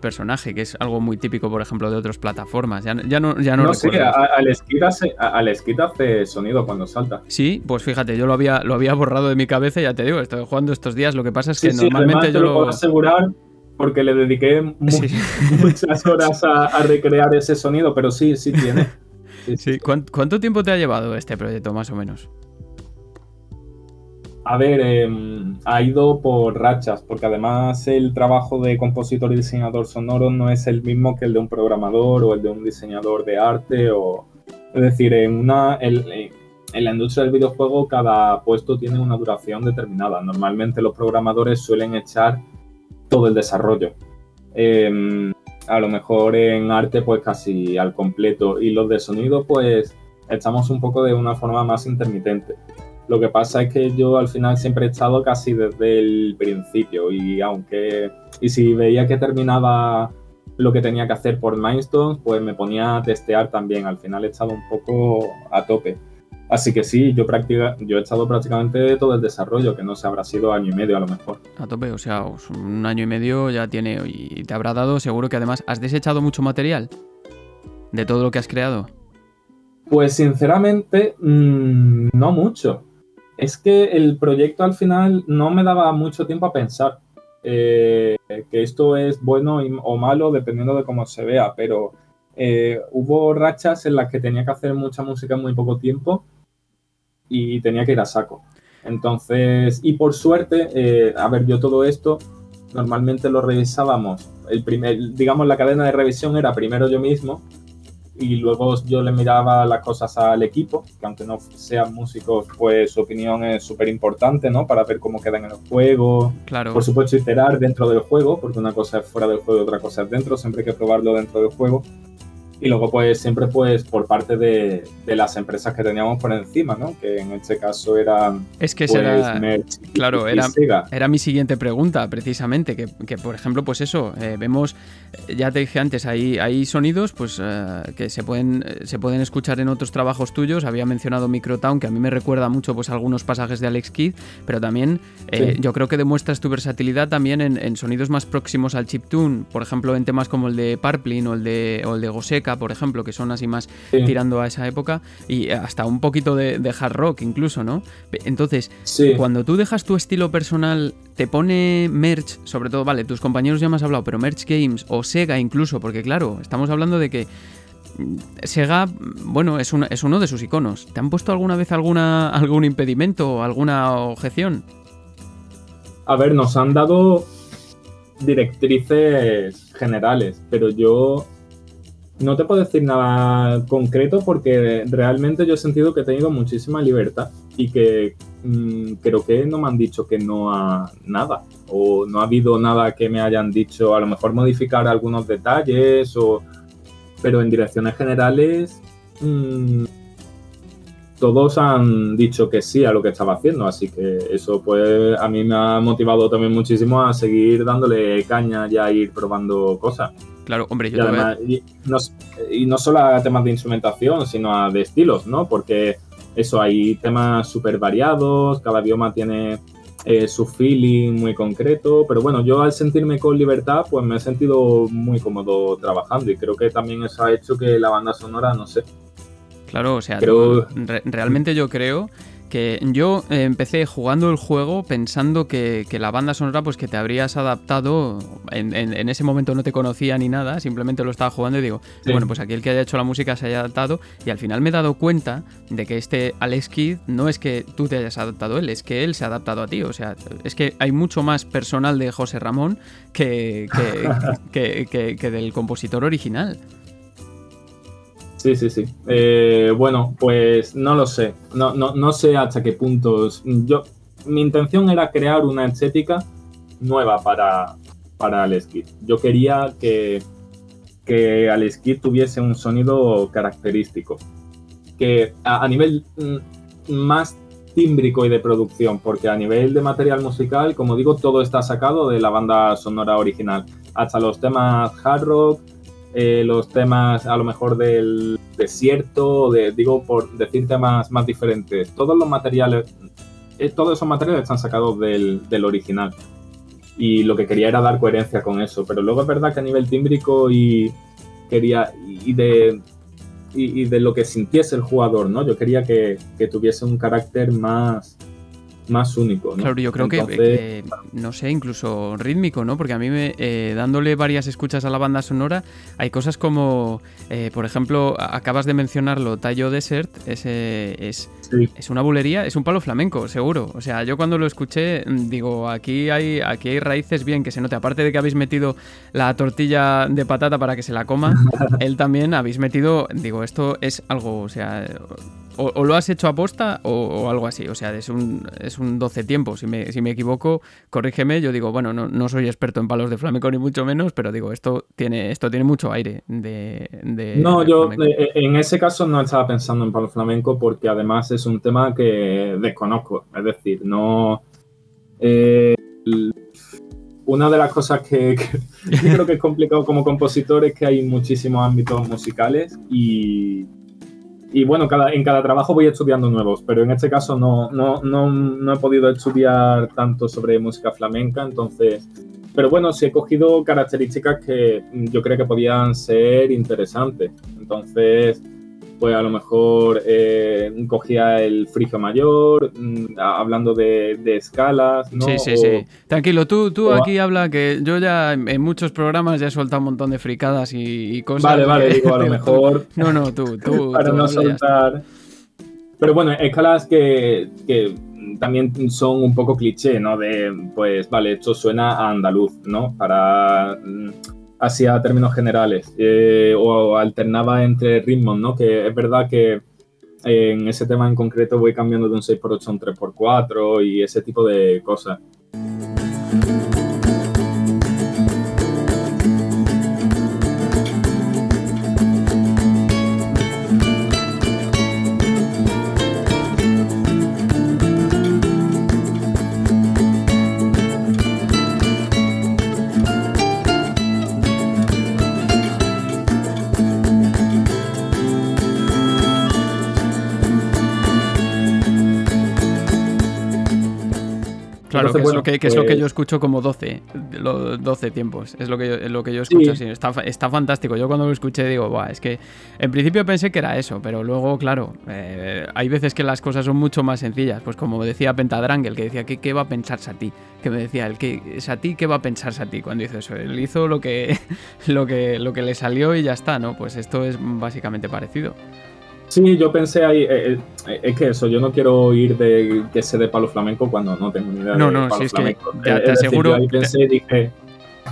personaje, que es algo muy típico, por ejemplo, de otras plataformas, ya, ya no, ya no, no sé, Alex Kidd hace, hace sonido cuando salta. Sí, pues fíjate, yo lo había, lo había borrado de mi cabeza, ya te digo, estoy jugando estos días, lo que pasa es que normalmente yo lo... puedo asegurar porque le dediqué muchas horas a, recrear ese sonido, pero sí, sí tiene. Sí, ¿Cuánto tiempo te ha llevado este proyecto, más o menos? A ver, em, ha ido por rachas, porque además el trabajo de compositor y diseñador sonoro no es el mismo que el de un programador o el de un diseñador de arte. O, es decir, en, una, en la industria del videojuego cada puesto tiene una duración determinada. Normalmente los programadores suelen echar todo el desarrollo. Em, a lo mejor en arte pues casi al completo y los de sonido pues estamos un poco de una forma más intermitente. Lo que pasa es que yo al final siempre he estado casi desde el principio y aunque y si veía que terminaba lo que tenía que hacer por Mindstones, pues me ponía a testear también. Al final he estado un poco a tope. Así que sí, yo, practica, yo he estado prácticamente todo el desarrollo, que no se habrá sido año y medio a lo mejor. A tope, o sea, un año y medio ya tiene y te habrá dado, seguro que además has desechado mucho material de todo lo que has creado. Pues sinceramente, mm, no mucho. Es que el proyecto al final no me daba mucho tiempo a pensar eh, que esto es bueno o malo dependiendo de cómo se vea, pero eh, hubo rachas en las que tenía que hacer mucha música en muy poco tiempo y tenía que ir a saco. Entonces, y por suerte, eh, a ver, yo todo esto normalmente lo revisábamos. El primer, digamos, la cadena de revisión era primero yo mismo y luego yo le miraba las cosas al equipo, que aunque no sean músicos, pues su opinión es súper importante, ¿no? Para ver cómo quedan en el juego. Claro. Por supuesto, iterar dentro del juego, porque una cosa es fuera del juego y otra cosa es dentro, siempre hay que probarlo dentro del juego. Y luego pues siempre pues por parte de, las empresas que teníamos por encima, ¿no? Que en este caso eran... Es que pues, era... claro, era, era mi siguiente pregunta precisamente, que, por ejemplo pues eso, eh, vemos, ya te dije antes, hay, hay sonidos pues eh, que se pueden, se pueden escuchar en otros trabajos tuyos, había mencionado Microtown, que a mí me recuerda mucho pues algunos pasajes de Alex Kidd, pero también eh, yo creo que demuestras tu versatilidad también en, sonidos más próximos al chiptune, por ejemplo en temas como el de Parplin o el de, o el de Por ejemplo, que son así más tirando a esa época, y hasta un poquito de, hard rock incluso, ¿no? Entonces, cuando tú dejas tu estilo personal, te pone merch, sobre todo, vale, tus compañeros ya me has hablado, pero merch games o Sega incluso, porque claro, estamos hablando de que mm, Sega, bueno, es, es uno de sus iconos. ¿Te han puesto alguna vez alguna, algún impedimento o alguna objeción? A ver, nos han dado directrices generales, pero yo no te puedo decir nada concreto porque realmente yo he sentido que he tenido muchísima libertad y que mm, creo que no me han dicho que no ha nada o no ha habido nada que me hayan dicho, a lo mejor modificar algunos detalles o... Pero en direcciones generales mm, todos han dicho que sí a lo que estaba haciendo, así que eso pues a mí me ha motivado también muchísimo a seguir dándole caña y a ir probando cosas. Claro, hombre, yo y, y, no, solo a temas de instrumentación, sino a de estilos, ¿no? Porque eso, hay temas súper variados, cada bioma tiene eh, su feeling muy concreto, pero bueno, yo al sentirme con libertad, pues me he sentido muy cómodo trabajando y creo que también eso ha hecho que la banda sonora, no sé. Claro, o sea, realmente yo creo que yo eh, empecé jugando el juego pensando que, la banda sonora pues que te habrías adaptado en, ese momento no te conocía ni nada simplemente lo estaba jugando y digo bueno pues aquí el que haya hecho la música se haya adaptado y al final me he dado cuenta de que este Alex Kidd no es que tú te hayas adaptado a él es que él se ha adaptado a ti o sea es que hay mucho más personal de José Ramón que, que del compositor original Sí, sí, sí. Eh, bueno, pues no lo sé. No, no, no sé hasta qué puntos. Yo, mi intención era crear una estética nueva para, para Alex Yo quería que, que Alex tuviese un sonido característico. Que a, a nivel mm, más tímbrico y de producción, porque a nivel de material musical, como digo, todo está sacado de la banda sonora original. Hasta los temas hard rock, eh, los temas a lo mejor del desierto, de, digo por decir temas más diferentes. Todos los materiales, eh, todos esos materiales están sacados del, original. Y lo que quería era dar coherencia con eso. Pero luego es verdad que a nivel tímbrico y quería y de y, de lo que sintiese el jugador, ¿no? Yo quería que, que tuviese un carácter más más único. ¿no? Claro, yo creo que, no sé, incluso rítmico, ¿no? Porque a mí, me, eh, dándole varias escuchas a la banda sonora, hay cosas como, eh, por ejemplo, acabas de mencionarlo, Tallo Desert, ese es, es una bulería, es un palo flamenco, seguro. O sea, yo cuando lo escuché, mm, digo, aquí hay, aquí hay raíces bien que se note. Aparte de que habéis metido la tortilla de patata para que se la coma, él también habéis metido, digo, esto es algo, o sea, o, lo has hecho aposta o, o, algo así. O sea, es un, es un 12 tiempo. Si me, si me equivoco, corrígeme. Yo digo, bueno, no, no, soy experto en palos de flamenco ni mucho menos, pero digo, esto tiene, esto tiene mucho aire de. no, yo eh, en ese caso no estaba pensando en palos flamenco porque además es un tema que desconozco. Es decir, no. Eh, una de las cosas que, creo que es complicado como compositor es que hay muchísimos ámbitos musicales y, y bueno, cada, en cada trabajo voy estudiando nuevos, pero en este caso no, no, no, no, he podido estudiar tanto sobre música flamenca, entonces... Pero bueno, sí he cogido características que yo creo que podían ser interesantes. Entonces, pues a lo mejor eh, cogía el frigio mayor, mm, hablando de, escalas, ¿no? Sí, sí, sí. Tranquilo, tú, tú aquí habla que yo ya en, muchos programas ya he soltado un montón de fricadas y, cosas. Vale, vale, digo, a lo mejor. no, no, tú, tú. para no soltar. Pero bueno, escalas que, que también son un poco cliché, ¿no? De, pues, vale, esto suena a andaluz, ¿no? Para mm, hacia términos generales eh, o alternaba entre ritmos, ¿no? Que es verdad que en ese tema en concreto voy cambiando de un 6x8 a un 3x4 y ese tipo de cosas. Claro, que, es lo que, es lo que yo escucho como 12, los 12 tiempos. Es lo que yo, lo que yo escucho así. Está, está, fantástico. Yo cuando lo escuché digo, Buah, es que en principio pensé que era eso, pero luego, claro, eh, hay veces que las cosas son mucho más sencillas. Pues como decía Pentadrangle, que decía, ¿qué, qué va a pensar Sati? Que me decía, el que es a ti, ¿qué va a pensar Sati cuando hizo eso? Él hizo lo que, lo que, lo que le salió y ya está, ¿no? Pues esto es básicamente parecido. Sí, yo pensé ahí, eh, eh, es que eso, yo no quiero ir de que se dé palo flamenco cuando no tengo ni idea no, de no, palo si es. Que te, te aseguro. ahí pensé, dije,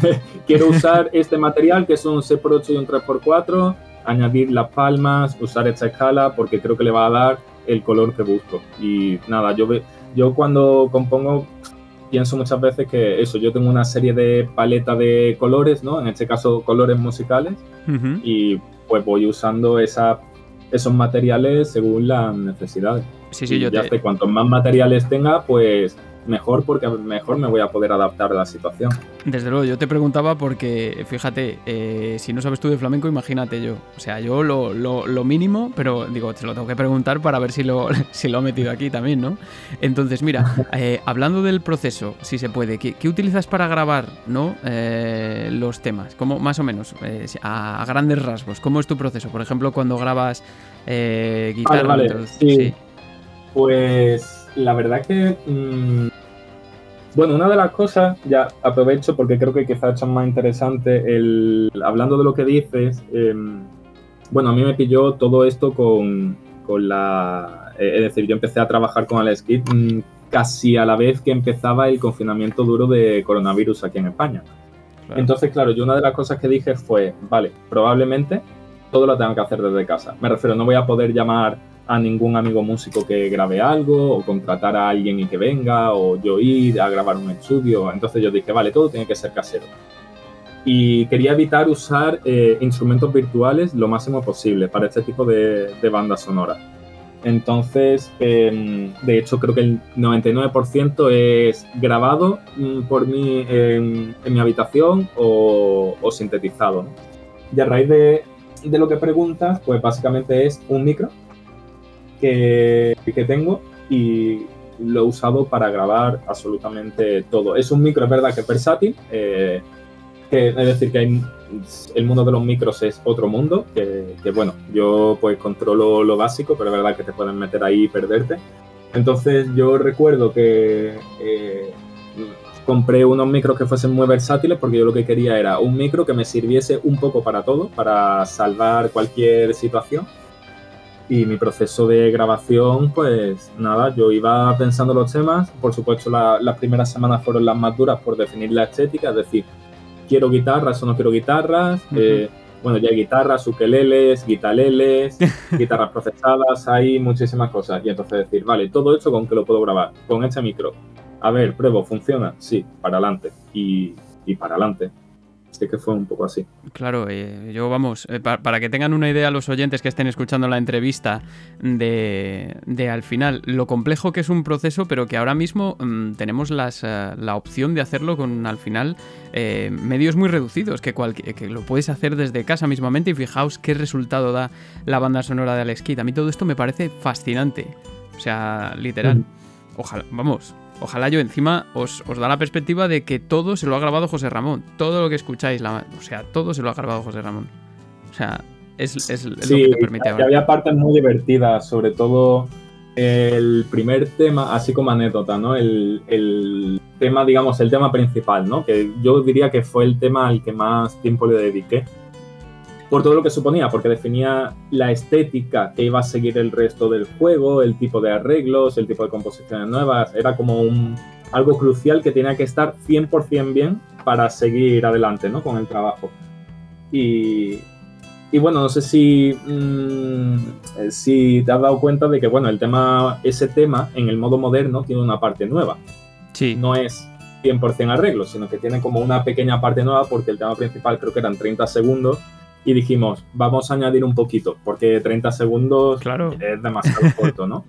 quiero usar este material que es un 6x8 y un 3x4, añadir las palmas, usar esta escala porque creo que le va a dar el color que busco. Y nada, yo, yo cuando compongo pienso muchas veces que eso, yo tengo una serie de paletas de colores, ¿no? En este caso colores musicales, y pues voy usando esa esos materiales según las necesidades. Sí, sí, yo ya sé, cuanto más materiales tenga, pues mejor porque mejor me voy a poder adaptar a la situación. Desde luego, yo te preguntaba porque, fíjate, eh, si no sabes tú de flamenco, imagínate yo. O sea, yo lo, lo, mínimo, pero digo, te lo tengo que preguntar para ver si lo, si lo he metido aquí también, ¿no? Entonces, mira, eh, hablando del proceso, si se puede, ¿qué, utilizas para grabar ¿no? Eh, los temas? ¿Cómo, más o menos, a, grandes rasgos, ¿cómo es tu proceso? Por ejemplo, cuando grabas guitarra. sí. Pues la verdad que mm, bueno, una de las cosas, ya aprovecho porque creo que quizás es más interesante, el, hablando de lo que dices, em, bueno, a mí me pilló todo esto con, la... Eh, es decir, yo empecé a trabajar con Alex Kidd mm, casi a la vez que empezaba el confinamiento duro de coronavirus aquí en España. Entonces, claro, yo una de las cosas que dije fue, vale, probablemente todo lo tenga que hacer desde casa. Me refiero, no voy a poder llamar a ningún amigo músico que grabe algo o contratar a alguien y que venga o yo ir a grabar un estudio. Entonces yo dije, vale, todo tiene que ser casero. Y quería evitar usar eh, instrumentos virtuales lo máximo posible para este tipo de, de banda sonora. Entonces, em, de hecho, creo que el 99% es grabado mm, por mí en, mi habitación o, sintetizado. Y a raíz de, de lo que preguntas, pues básicamente es un micro que, tengo y lo he usado para grabar absolutamente todo. Es un micro, es verdad que es versátil, eh, que, es decir, que el mundo de los micros es otro mundo, que, bueno, yo pues controlo lo básico, pero es verdad que te pueden meter ahí y perderte. Entonces yo recuerdo que eh, compré unos micros que fuesen muy versátiles porque yo lo que quería era un micro que me sirviese un poco para todo, para salvar cualquier situación y mi proceso de grabación, pues nada, yo iba pensando los temas. Por supuesto, las primeras semanas fueron las más duras por definir la estética, es decir, quiero guitarras o no quiero guitarras. Eh, bueno, ya hay guitarras, ukeleles, guitaleles, guitarras procesadas, hay muchísimas cosas. Y entonces decir, vale, todo esto con que lo puedo grabar, con este micro. A ver, pruebo, ¿funciona? Sí, para adelante. Y, y para adelante que fue un poco así. Claro, eh, yo vamos, eh, para que tengan una idea los oyentes que estén escuchando la entrevista de, de, al final lo complejo que es un proceso, pero que ahora mismo mm, tenemos las, eh, la opción de hacerlo con al final medios muy reducidos, que, que lo puedes hacer desde casa mismamente y fijaos qué resultado da la banda sonora de Alex Kidd. A mí todo esto me parece fascinante, o sea, literal. Mm. Ojalá, vamos, Ojalá yo encima os, da la perspectiva de que todo se lo ha grabado José Ramón. Todo lo que escucháis, la, o sea, todo se lo ha grabado José Ramón. O sea, es, es, lo que te permite ahora. había partes muy divertidas, sobre todo el primer tema, así como anécdota, ¿no? El, el, tema, digamos, el tema principal, ¿no? Que yo diría que fue el tema al que más tiempo le dediqué por todo lo que suponía, porque definía la estética que iba a seguir el resto del juego, el tipo de arreglos, el tipo de composiciones nuevas, era como un, algo crucial que tenía que estar 100% bien para seguir adelante ¿no? con el trabajo. Y, y bueno, no sé si, mm, si te has dado cuenta de que bueno, el tema, ese tema en el modo moderno tiene una parte nueva. Sí. No es 100% arreglo, sino que tiene como una pequeña parte nueva porque el tema principal creo que eran 30 segundos y dijimos, vamos a añadir un poquito, porque 30 segundos es demasiado corto, ¿no?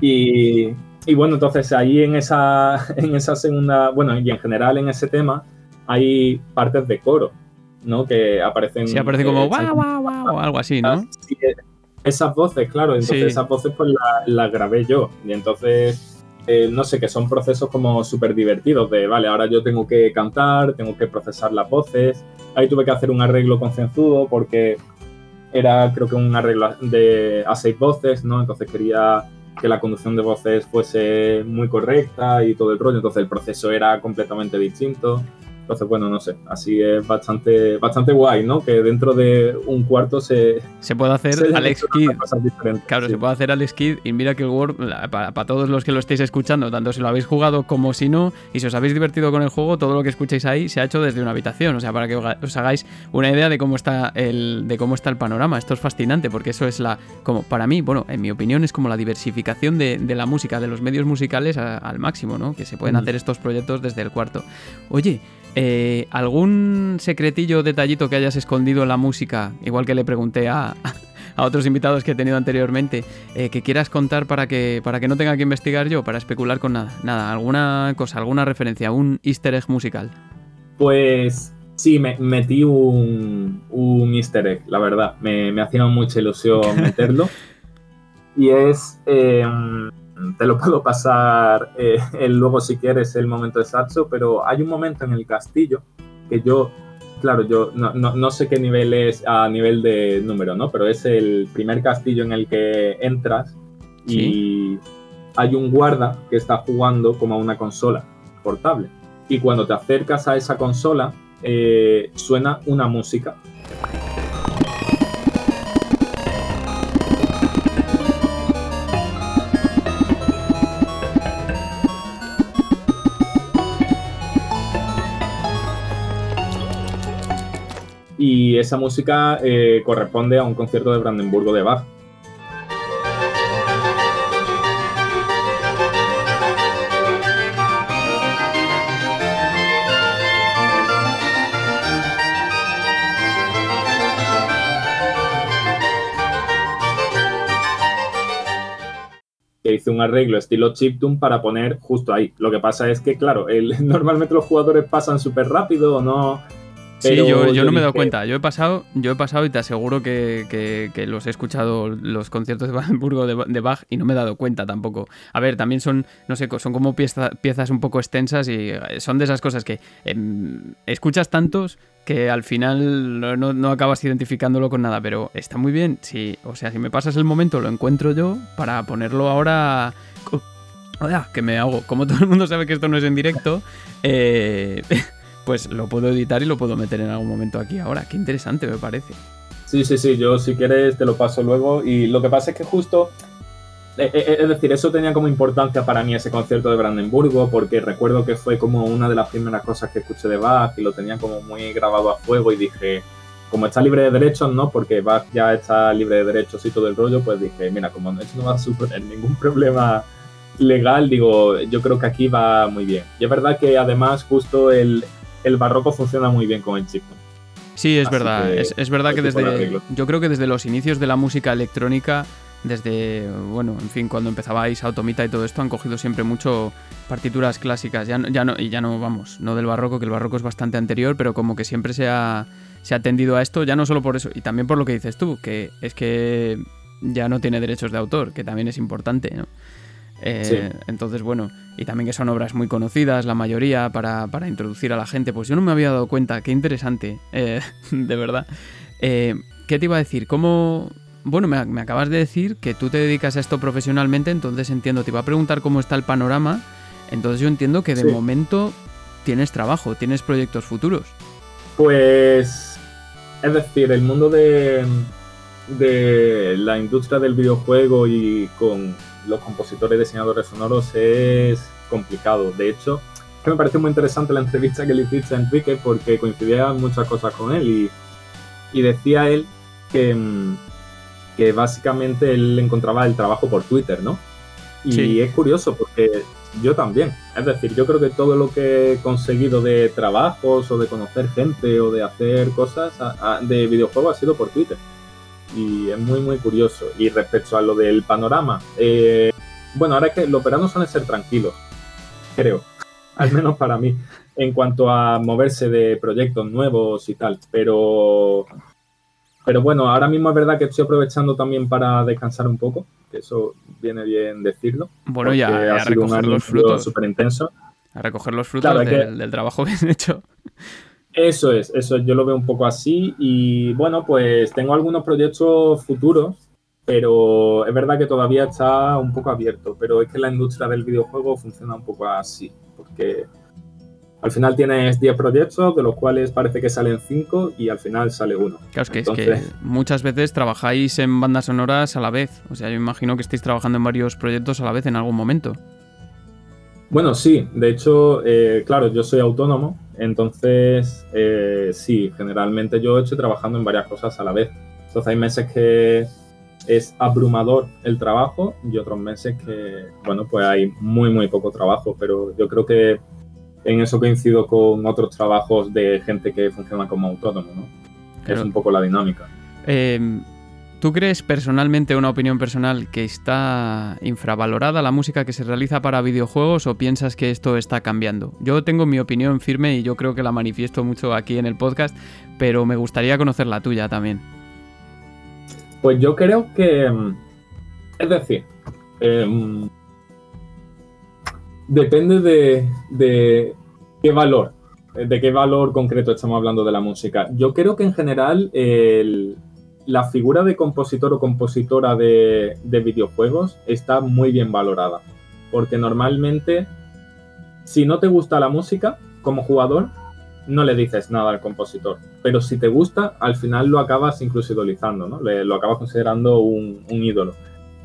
Y, y, bueno, entonces ahí en esa, en esa segunda, bueno, y en general en ese tema hay partes de coro, ¿no? Que aparecen... Sí, aparece como guau, guau, guau, o algo así, ¿no? esas voces, claro, entonces esas voces pues las grabé yo, y entonces eh, no sé, que son procesos como súper divertidos de, vale, ahora yo tengo que cantar, tengo que procesar las voces. Ahí tuve que hacer un arreglo concienzudo porque era creo que un arreglo de, a seis voces, ¿no? Entonces quería que la conducción de voces fuese muy correcta y todo el rollo, entonces el proceso era completamente distinto. Entonces, bueno, no sé, así es bastante, bastante guay, ¿no? Que dentro de un cuarto se... Se puede hacer Alex Kidd. Claro, se puede hacer Alex Kidd y mira que el Word, para, todos los que lo estéis escuchando, tanto si lo habéis jugado como si no, y si os habéis divertido con el juego, todo lo que escuchéis ahí se ha hecho desde una habitación, o sea, para que os hagáis una idea de cómo está el, de cómo está el panorama. Esto es fascinante porque eso es la, como para mí, bueno, en mi opinión es como la diversificación de, la música, de los medios musicales al máximo, ¿no? Que se pueden hacer estos proyectos desde el cuarto. Oye, eh, ¿Algún secretillo o detallito que hayas escondido en la música, igual que le pregunté a, otros invitados que he tenido anteriormente, eh, que quieras contar para que, para que no tenga que investigar yo, para especular con nada? Nada, alguna cosa, alguna referencia, un easter egg musical. Pues sí, me metí un, un easter egg, la verdad. Me, me hacía mucha ilusión meterlo. y es... Em, te lo puedo pasar eh, luego si quieres el momento exacto, pero hay un momento en el castillo que yo, claro, yo no, sé qué nivel es a nivel de número, ¿no? Pero es el primer castillo en el que entras y hay un guarda que está jugando como a una consola portable. Y cuando te acercas a esa consola, eh, suena una música y esa música eh, corresponde a un concierto de Brandenburgo de Bach. que hice un arreglo estilo chiptune para poner justo ahí. Lo que pasa es que, claro, normalmente los jugadores pasan súper rápido o no, sí, yo, no me he dado cuenta. Yo he pasado, yo he pasado y te aseguro que, los he escuchado los conciertos de Brandenburgo de, Bach y no me he dado cuenta tampoco. A ver, también son, no sé, son como piezas un poco extensas y eh, son de esas cosas que em, escuchas tantos que al final no, acabas identificándolo con nada, pero está muy bien. Sí, o sea, si me pasas el momento, lo encuentro yo para ponerlo ahora. que me hago. Como todo el mundo sabe que esto no es en directo, eh, pues lo puedo editar y lo puedo meter en algún momento aquí ahora. Qué interesante me parece. Sí, sí, sí, yo si quieres te lo paso luego. Y lo que pasa es que justo, eh, eh, es decir, eso tenía como importancia para mí ese concierto de Brandenburgo, porque recuerdo que fue como una de las primeras cosas que escuché de Bach y lo tenía como muy grabado a fuego y dije, como está libre de derechos, ¿no? Porque Bach ya está libre de derechos y todo el rollo, pues dije, mira, como esto no va a suponer ningún problema legal, digo, yo creo que aquí va muy bien. Y es verdad que además justo el, el barroco funciona muy bien con el chip. Sí, es verdad. es, verdad que desde. Yo creo que desde los inicios de la música electrónica, desde. Bueno, en fin, cuando empezabais Automita y todo esto, han cogido siempre mucho partituras clásicas. Ya, ya no, y ya no, vamos, no del barroco, que el barroco es bastante anterior, pero como que siempre se ha, se ha atendido a esto, ya no solo por eso, y también por lo que dices tú, que es que ya no tiene derechos de autor, que también es importante, ¿no? Eh, entonces, bueno, y también que son obras muy conocidas, la mayoría, para, introducir a la gente. Pues yo no me había dado cuenta, qué interesante, eh, de verdad. Eh, ¿Qué te iba a decir? ¿Cómo...? Bueno, me, acabas de decir que tú te dedicas a esto profesionalmente, entonces entiendo, te iba a preguntar cómo está el panorama, entonces yo entiendo que de momento tienes trabajo, tienes proyectos futuros. Pues, es decir, el mundo de, de la industria del videojuego y con los compositores y diseñadores sonoros es complicado. De hecho, que me parece muy interesante la entrevista que le hiciste a Enrique porque coincidía muchas cosas con él y, y decía él que, mm, que, básicamente él encontraba el trabajo por Twitter, ¿no? Y es curioso porque yo también. Es decir, yo creo que todo lo que he conseguido de trabajos o de conocer gente o de hacer cosas de videojuegos ha sido por Twitter y es muy, muy curioso. Y respecto a lo del panorama, eh, bueno, ahora es que los veranos suelen ser tranquilos, creo, al menos para mí, en cuanto a moverse de proyectos nuevos y tal, pero, pero bueno, ahora mismo es verdad que estoy aprovechando también para descansar un poco, que eso viene bien decirlo. Bueno, ya a recoger los frutos. súper intenso. A recoger los frutos del, del, trabajo que han hecho. Eso es, eso yo lo veo un poco así y bueno, pues tengo algunos proyectos futuros, pero es verdad que todavía está un poco abierto, pero es que la industria del videojuego funciona un poco así, porque al final tienes 10 proyectos, de los cuales parece que salen 5 y al final sale uno. Claro, es que, es que muchas veces trabajáis en bandas sonoras a la vez. O sea, yo imagino que estéis trabajando en varios proyectos a la vez en algún momento. Bueno, sí, de hecho, eh, claro, yo soy autónomo, entonces eh, sí, generalmente yo estoy trabajando en varias cosas a la vez. Entonces hay meses que es abrumador el trabajo y otros meses que, bueno, pues hay muy, muy poco trabajo, pero yo creo que en eso coincido con otros trabajos de gente que funciona como autónomo, ¿no? Es un poco la dinámica. Eh, ¿Tú crees personalmente, una opinión personal, que está infravalorada la música que se realiza para videojuegos o piensas que esto está cambiando? Yo tengo mi opinión firme y yo creo que la manifiesto mucho aquí en el podcast, pero me gustaría conocer la tuya también. Pues yo creo que... Mm, es decir, em, depende de, de qué valor, de qué valor concreto estamos hablando de la música. Yo creo que en general el la figura de compositor o compositora de, videojuegos está muy bien valorada. Porque normalmente, si no te gusta la música como jugador, no le dices nada al compositor. Pero si te gusta, al final lo acabas incluso idolizando, ¿no? lo acabas considerando un, ídolo.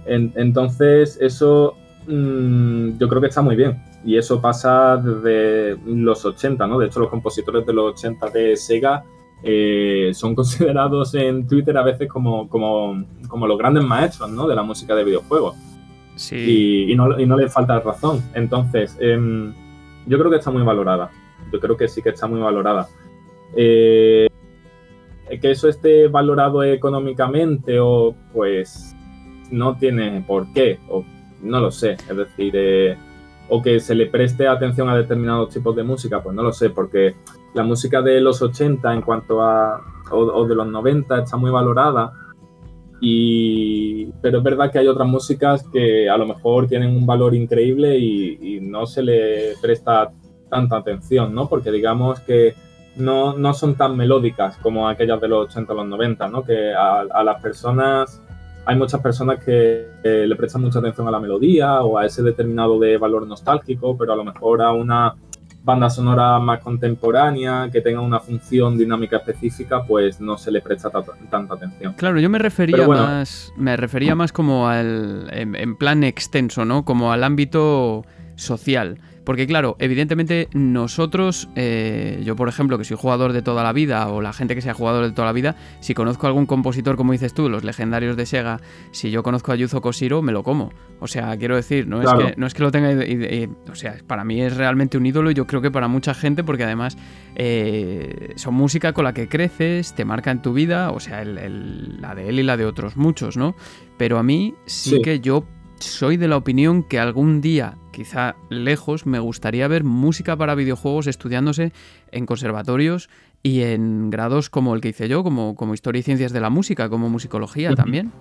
entonces, eso mm, yo creo que está muy bien. Y eso pasa desde los 80, ¿no? De hecho, los compositores de los 80 de Sega eh, son considerados en Twitter a veces como, como, como los grandes maestros ¿no? de la música de videojuegos. Sí. Y, no, y no le falta razón. Entonces, em, yo creo que está muy valorada. Yo creo que sí que está muy valorada. Eh, que eso esté valorado económicamente o pues no tiene por qué, o no lo sé. Es decir, eh, o que se le preste atención a determinados tipos de música, pues no lo sé, porque la música de los 80 en cuanto a, o, de los 90 está muy valorada, y, pero es verdad que hay otras músicas que a lo mejor tienen un valor increíble y, no se le presta tanta atención, ¿no? Porque digamos que no, no, son tan melódicas como aquellas de los 80 o los 90, ¿no? Que a, a las personas hay muchas personas que le prestan mucha atención a la melodía o a ese determinado de valor nostálgico, pero a lo mejor a una banda sonora más contemporánea, que tenga una función dinámica específica, pues no se le presta tanta atención. Claro, yo me refería más, me refería más como al, en plan extenso, ¿no? Como al ámbito social. Porque claro, evidentemente nosotros, eh, yo por ejemplo, que soy jugador de toda la vida, o la gente que sea jugador de toda la vida, si conozco a algún compositor, como dices tú, los legendarios de Sega, si yo conozco a Yuzo Koshiro, me lo como. O sea, quiero decir, no, es, que, no es que lo tenga... o sea, para mí es realmente un ídolo y yo creo que para mucha gente, porque además eh, son música con la que creces, te marca en tu vida, o sea, la de él y la de otros muchos, ¿no? Pero a mí sí. que yo soy de la opinión que algún día quizá lejos, me gustaría ver música para videojuegos estudiándose en conservatorios y en grados como el que hice yo, como, como Historia y Ciencias de la Música, como Musicología también.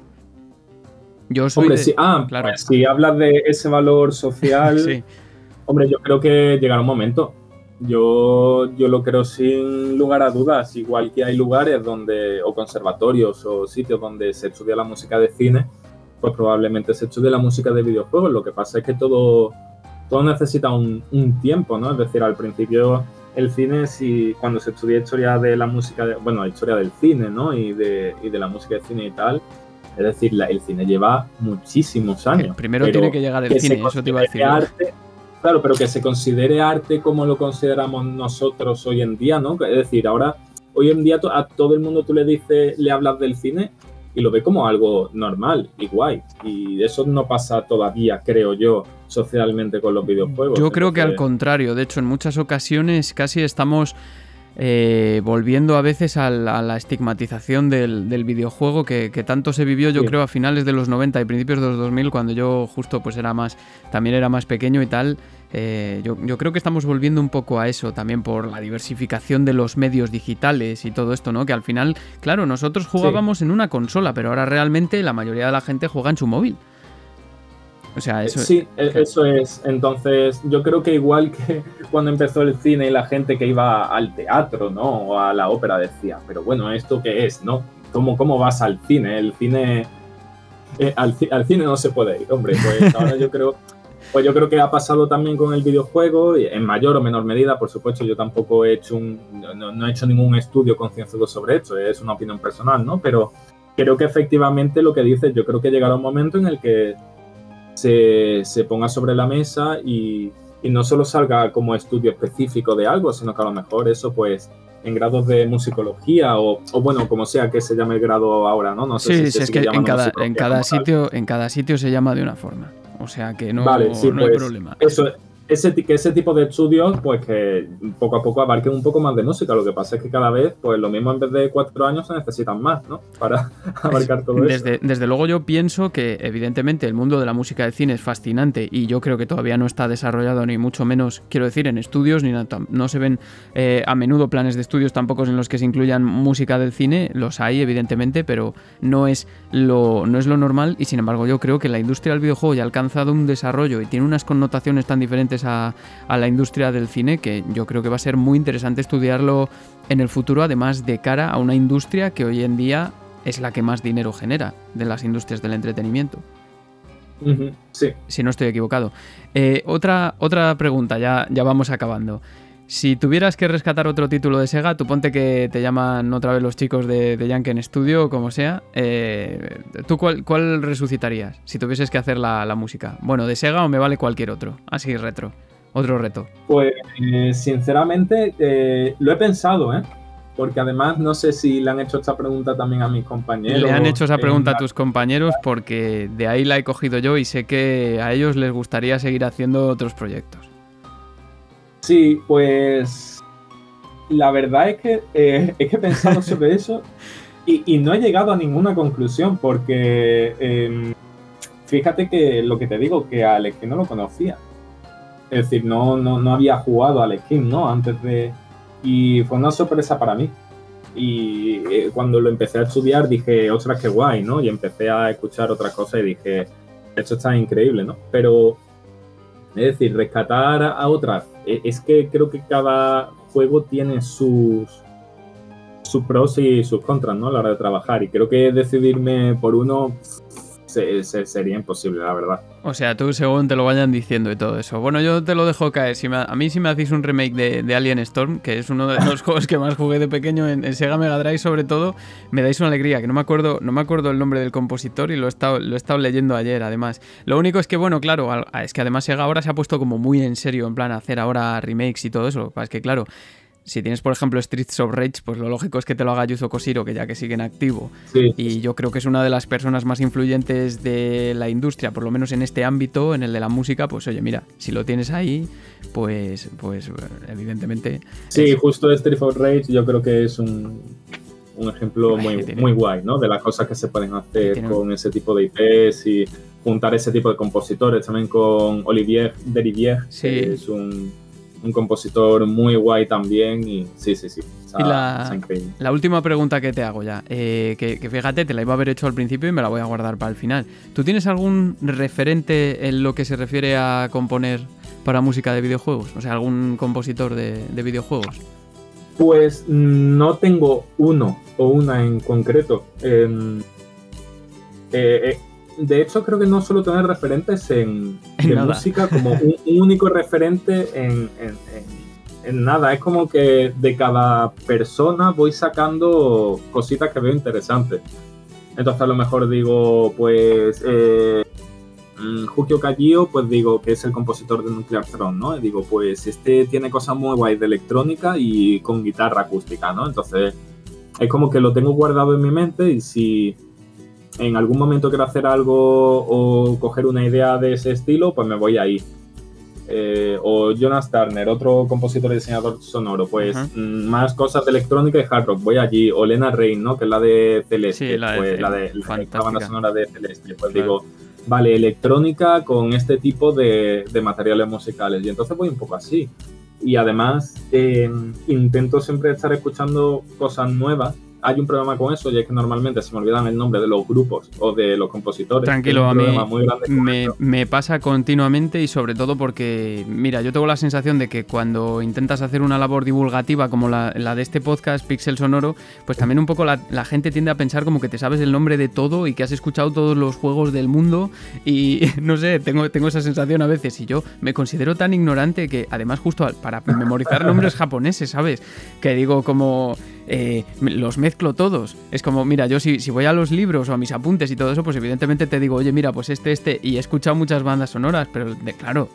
Yo soy hombre, ah, claro. Pues si hablas de ese valor social, hombre, yo creo que llegará un momento. Yo, yo lo creo sin lugar a dudas, igual que hay lugares donde, o conservatorios o sitios donde se estudia la música de cine, pues probablemente se estudie la música de videojuegos. Lo que pasa es que todo, todo necesita un, tiempo, ¿no? Es decir, al principio el cine, si cuando se estudia historia de la música, de, bueno, historia del cine, ¿no? Y de, y de la música de cine y tal, es decir, el cine lleva muchísimos años. primero tiene que llegar el cine, eso te iba a decir. claro, pero que se considere arte como lo consideramos nosotros hoy en día, ¿no? Es decir, ahora, hoy en día a todo el mundo tú le dices, le hablas del cine y lo ve como algo normal y guay. Y eso no pasa todavía, creo yo, socialmente con los videojuegos. Yo creo que al contrario, de hecho en muchas ocasiones casi estamos eh, volviendo a veces a la, estigmatización del, videojuego que, tanto se vivió yo creo a finales de los 90 y principios de los 2000 cuando yo justo pues era más, también era más pequeño y tal. Eh, yo, creo que estamos volviendo un poco a eso también por la diversificación de los medios digitales y todo esto, ¿no? Que al final, claro, nosotros jugábamos en una consola, pero ahora realmente la mayoría de la gente juega en su móvil. O sea, eso Sí, e- eso es. Entonces, yo creo que igual que cuando empezó el cine y la gente que iba al teatro, ¿no? O a la ópera decía, pero bueno, ¿esto qué es, no? ¿Cómo, cómo vas al cine? El cine... eh, al cine no se puede ir, hombre. Pues ahora yo creo... Pues yo creo que ha pasado también con el videojuego, en mayor o menor medida, por supuesto, yo tampoco he hecho un, no, no he hecho ningún estudio concienzudo sobre esto, es una opinión personal, ¿no? Pero creo que efectivamente lo que dices, yo creo que llegará un momento en el que se, se ponga sobre la mesa y, y no solo salga como estudio específico de algo, sino que a lo mejor eso pues en grados de musicología o, o bueno, como sea que se llame el grado ahora, ¿no? No sé Sí, si sí, es que en cada, en cada sitio, en cada sitio se llama de una forma. O sea que no, Vale, sí, no hay pues, problema. Eso, ese, que ese tipo de estudios, pues que poco a poco abarquen un poco más de música. Lo que pasa es que cada vez, pues lo mismo en vez de cuatro años se necesitan más, ¿no? Para abarcar todo eso. Desde, desde luego yo pienso que evidentemente el mundo de la música del cine es fascinante y yo creo que todavía no está desarrollado ni mucho menos, quiero decir, en estudios, ni no se ven eh, a menudo planes de estudios tampoco en los que se incluyan música del cine, los hay evidentemente, pero no es lo, no es lo normal y sin embargo yo creo que la industria del videojuego ya ha alcanzado un desarrollo y tiene unas connotaciones tan diferentes a, a la industria del cine que yo creo que va a ser muy interesante estudiarlo en el futuro, además de cara a una industria que hoy en día es la que más dinero genera de las industrias del entretenimiento, Sí. si no estoy equivocado. Eh, otra, otra pregunta, ya, ya vamos acabando. Si tuvieras que rescatar otro título de Sega, tú ponte que te llaman otra vez los chicos de, de Yankee Studio o como sea, eh, ¿tú cuál, cuál resucitarías si tuvieses que hacer la, la música? Bueno, de Sega o me vale cualquier otro, así retro, otro reto. Pues eh, sinceramente eh, lo he pensado, ¿eh? Porque además no sé si le han hecho esta pregunta también a mis compañeros. Le han hecho esa pregunta a tus compañeros porque de ahí la he cogido yo y sé que a ellos les gustaría seguir haciendo otros proyectos. Sí, pues la verdad es que, eh, es que he pensado sobre eso y, no he llegado a ninguna conclusión porque em, fíjate que lo que te digo, que a Alex no lo conocía. Es decir, no, no, no había jugado al skin, ¿no? Antes de... Y fue una sorpresa para mí. Y eh, cuando lo empecé a estudiar dije, ostras, qué guay, ¿no? Y empecé a escuchar otras cosas y dije, esto está increíble, ¿no? Pero, es decir, rescatar a otras, es que creo que cada juego tiene sus, sus pros y sus contras, ¿no? A la hora de trabajar. Y creo que decidirme por uno se- se- sería imposible, la verdad. O sea, tú según te lo vayan diciendo y todo eso. Bueno, yo te lo dejo caer. Si me- a mí si me hacéis un remake de, de Alien Storm, que es uno de los juegos que más jugué de pequeño en, en Sega Mega Drive sobre todo, me dais una alegría, que no me acuerdo, no me acuerdo el nombre del compositor y lo he estado, lo he estado leyendo ayer además. Lo único es que, bueno, claro, es que además Sega ahora se ha puesto como muy en serio, en plan hacer ahora remakes y todo eso. Es que, claro, si tienes, por ejemplo, Streets of Rage, pues lo lógico es que te lo haga Yuzo Koshiro, que ya que sigue en activo. Sí, Y yo creo que es una de las personas más influyentes de la industria, por lo menos en este ámbito, en el de la música, pues oye, mira, si lo tienes ahí, pues, pues evidentemente... Sí, es- justo Street of Rage yo creo que es un, un ejemplo muy, muy guay, ¿no? De las cosas que se pueden hacer con ese tipo de IPs y juntar ese tipo de compositores también con Olivier Derivière, Sí. que es un, un compositor muy guay también y sí, sí, sí, está, Y la- está increíble. La última pregunta que te hago ya, eh, que, que fíjate, te la iba a haber hecho al principio y me la voy a guardar para el final. ¿Tú tienes algún referente en lo que se refiere a componer para música de videojuegos? O sea, algún compositor de, de videojuegos. Pues no tengo uno o una en concreto. Em, eh, eh, de hecho, creo que no suelo tener referentes en, En de nada. música como un, un único referente en, en- nada. Es como que de cada persona voy sacando cositas que veo interesantes. Entonces a lo mejor digo, pues, eh, mm, Jukio Kajio, pues digo que es el compositor de Nuclear Throne, ¿no? Y digo, pues este tiene cosas muy guays de electrónica y con guitarra acústica, ¿no? Entonces es como que lo tengo guardado en mi mente y si en algún momento quiero hacer algo o coger una idea de ese estilo, pues me voy ahí. Eh, o Jonas Turner, otro compositor y diseñador sonoro, pues mm, más cosas de electrónica y hard rock, voy allí. O Lena Rain, ¿no? Que es la de Celeste, Sí, la de pues, la de la banda sonora de Celeste. Pues Claro. digo, vale, electrónica con este tipo de, de materiales musicales. Y entonces voy un poco así. Y además eh, intento siempre estar escuchando cosas nuevas hay un problema con eso y es que normalmente se me olvidan el nombre de los grupos o de los compositores. Tranquilo, a mí me, pasa continuamente y sobre todo porque, mira, yo tengo la sensación de que cuando intentas hacer una labor divulgativa como la, de este podcast, Pixel Sonoro, pues también un poco la, gente tiende a pensar como que te sabes el nombre de todo y que has escuchado todos los juegos del mundo y no sé, tengo, tengo esa sensación a veces y yo me considero tan ignorante que además justo para memorizar nombres japoneses, ¿sabes? Que digo como eh, los mezclo todos. Es como, mira, yo si, si voy a los libros o a mis apuntes y todo eso, pues evidentemente te digo, oye, mira, pues este, este, y he escuchado muchas bandas sonoras, pero de, claro,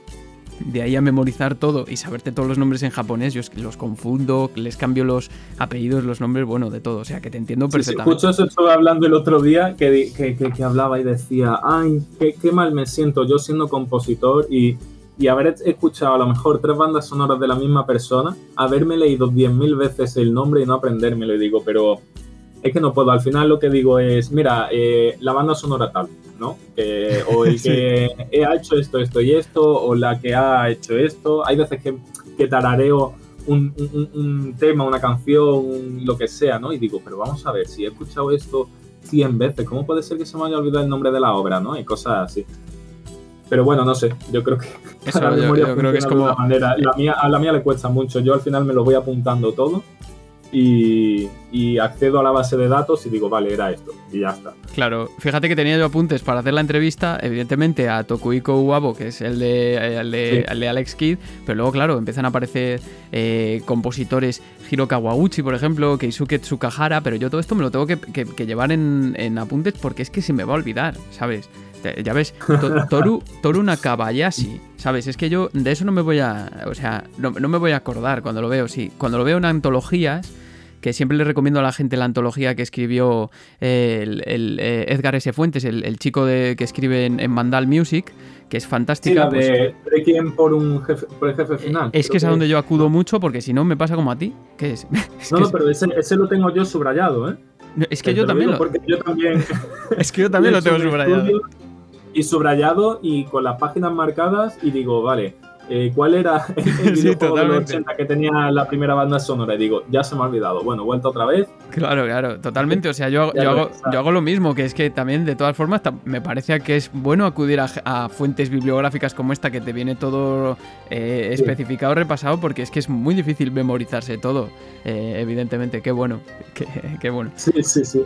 de ahí a memorizar todo y saberte todos los nombres en japonés, yo los confundo, les cambio los apellidos, los nombres, bueno, de todo. O sea, que te entiendo perfectamente. Sí, eso estuve hablando el otro día, que, que, hablaba y decía, ay, qué, qué, mal me siento yo siendo compositor y y haber escuchado a lo mejor tres bandas sonoras de la misma persona, haberme leído 10.000 veces el nombre y no aprendérmelo. Y digo, pero es que no puedo. Al final lo que digo es, mira, eh, la banda sonora tal, ¿no? o el que ha hecho esto, esto y esto, o la que ha hecho esto. Hay veces que, que tarareo un, un, tema, una canción, lo que sea, ¿no? Y digo, pero vamos a ver, si he escuchado esto 100 veces, ¿cómo puede ser que se me haya olvidado el nombre de la obra, ¿no? Y cosas así. Pero bueno, no sé, yo creo que Eso, yo, creo que es como... Manera. La mía, a la mía le cuesta mucho, yo al final me lo voy apuntando todo y, accedo a la base de datos y digo, vale, era esto, y ya está. Claro, fíjate que tenía yo apuntes para hacer la entrevista, evidentemente a Tokuiko Uwabo, que es el de, el de, Alex Kidd, pero luego, claro, empiezan a aparecer eh, compositores Hiro Kawaguchi, por ejemplo, Keisuke Tsukahara, pero yo todo esto me lo tengo que, llevar en, en apuntes porque es que se me va a olvidar, ¿sabes? Ya ves, Toru, Toru Nakabayashi, ¿sabes? Es que yo de eso no me voy a, o sea, no, me voy a acordar cuando lo veo, sí. Cuando lo veo en antologías, que siempre le recomiendo a la gente la antología que escribió eh, el, eh, Edgar S. Fuentes, el, chico de, que escribe en, Mandal Music, que es fantástica. Sí, de, pues quién por, un jefe, por el jefe final. Es que es a donde yo acudo mucho porque si no me pasa como a ti. ¿Qué es? no, no, pero ese, ese, lo tengo yo subrayado, ¿eh? es que yo también, lo... porque yo también. es que yo también lo tengo subrayado y subrayado y con las páginas marcadas y digo, vale, eh, ¿cuál era el videojuego de los 80 que tenía la primera banda sonora? Y digo, ya se me ha olvidado. Bueno, vuelta otra vez. Claro, claro, totalmente. O sea, yo, yo, hago, yo hago, lo mismo, que es que también, de todas formas, me parece que es bueno acudir a, fuentes bibliográficas como esta, que te viene todo eh, especificado, repasado, porque es que es muy difícil memorizarse todo, eh, evidentemente. Qué bueno, qué, qué bueno. Sí, sí, sí.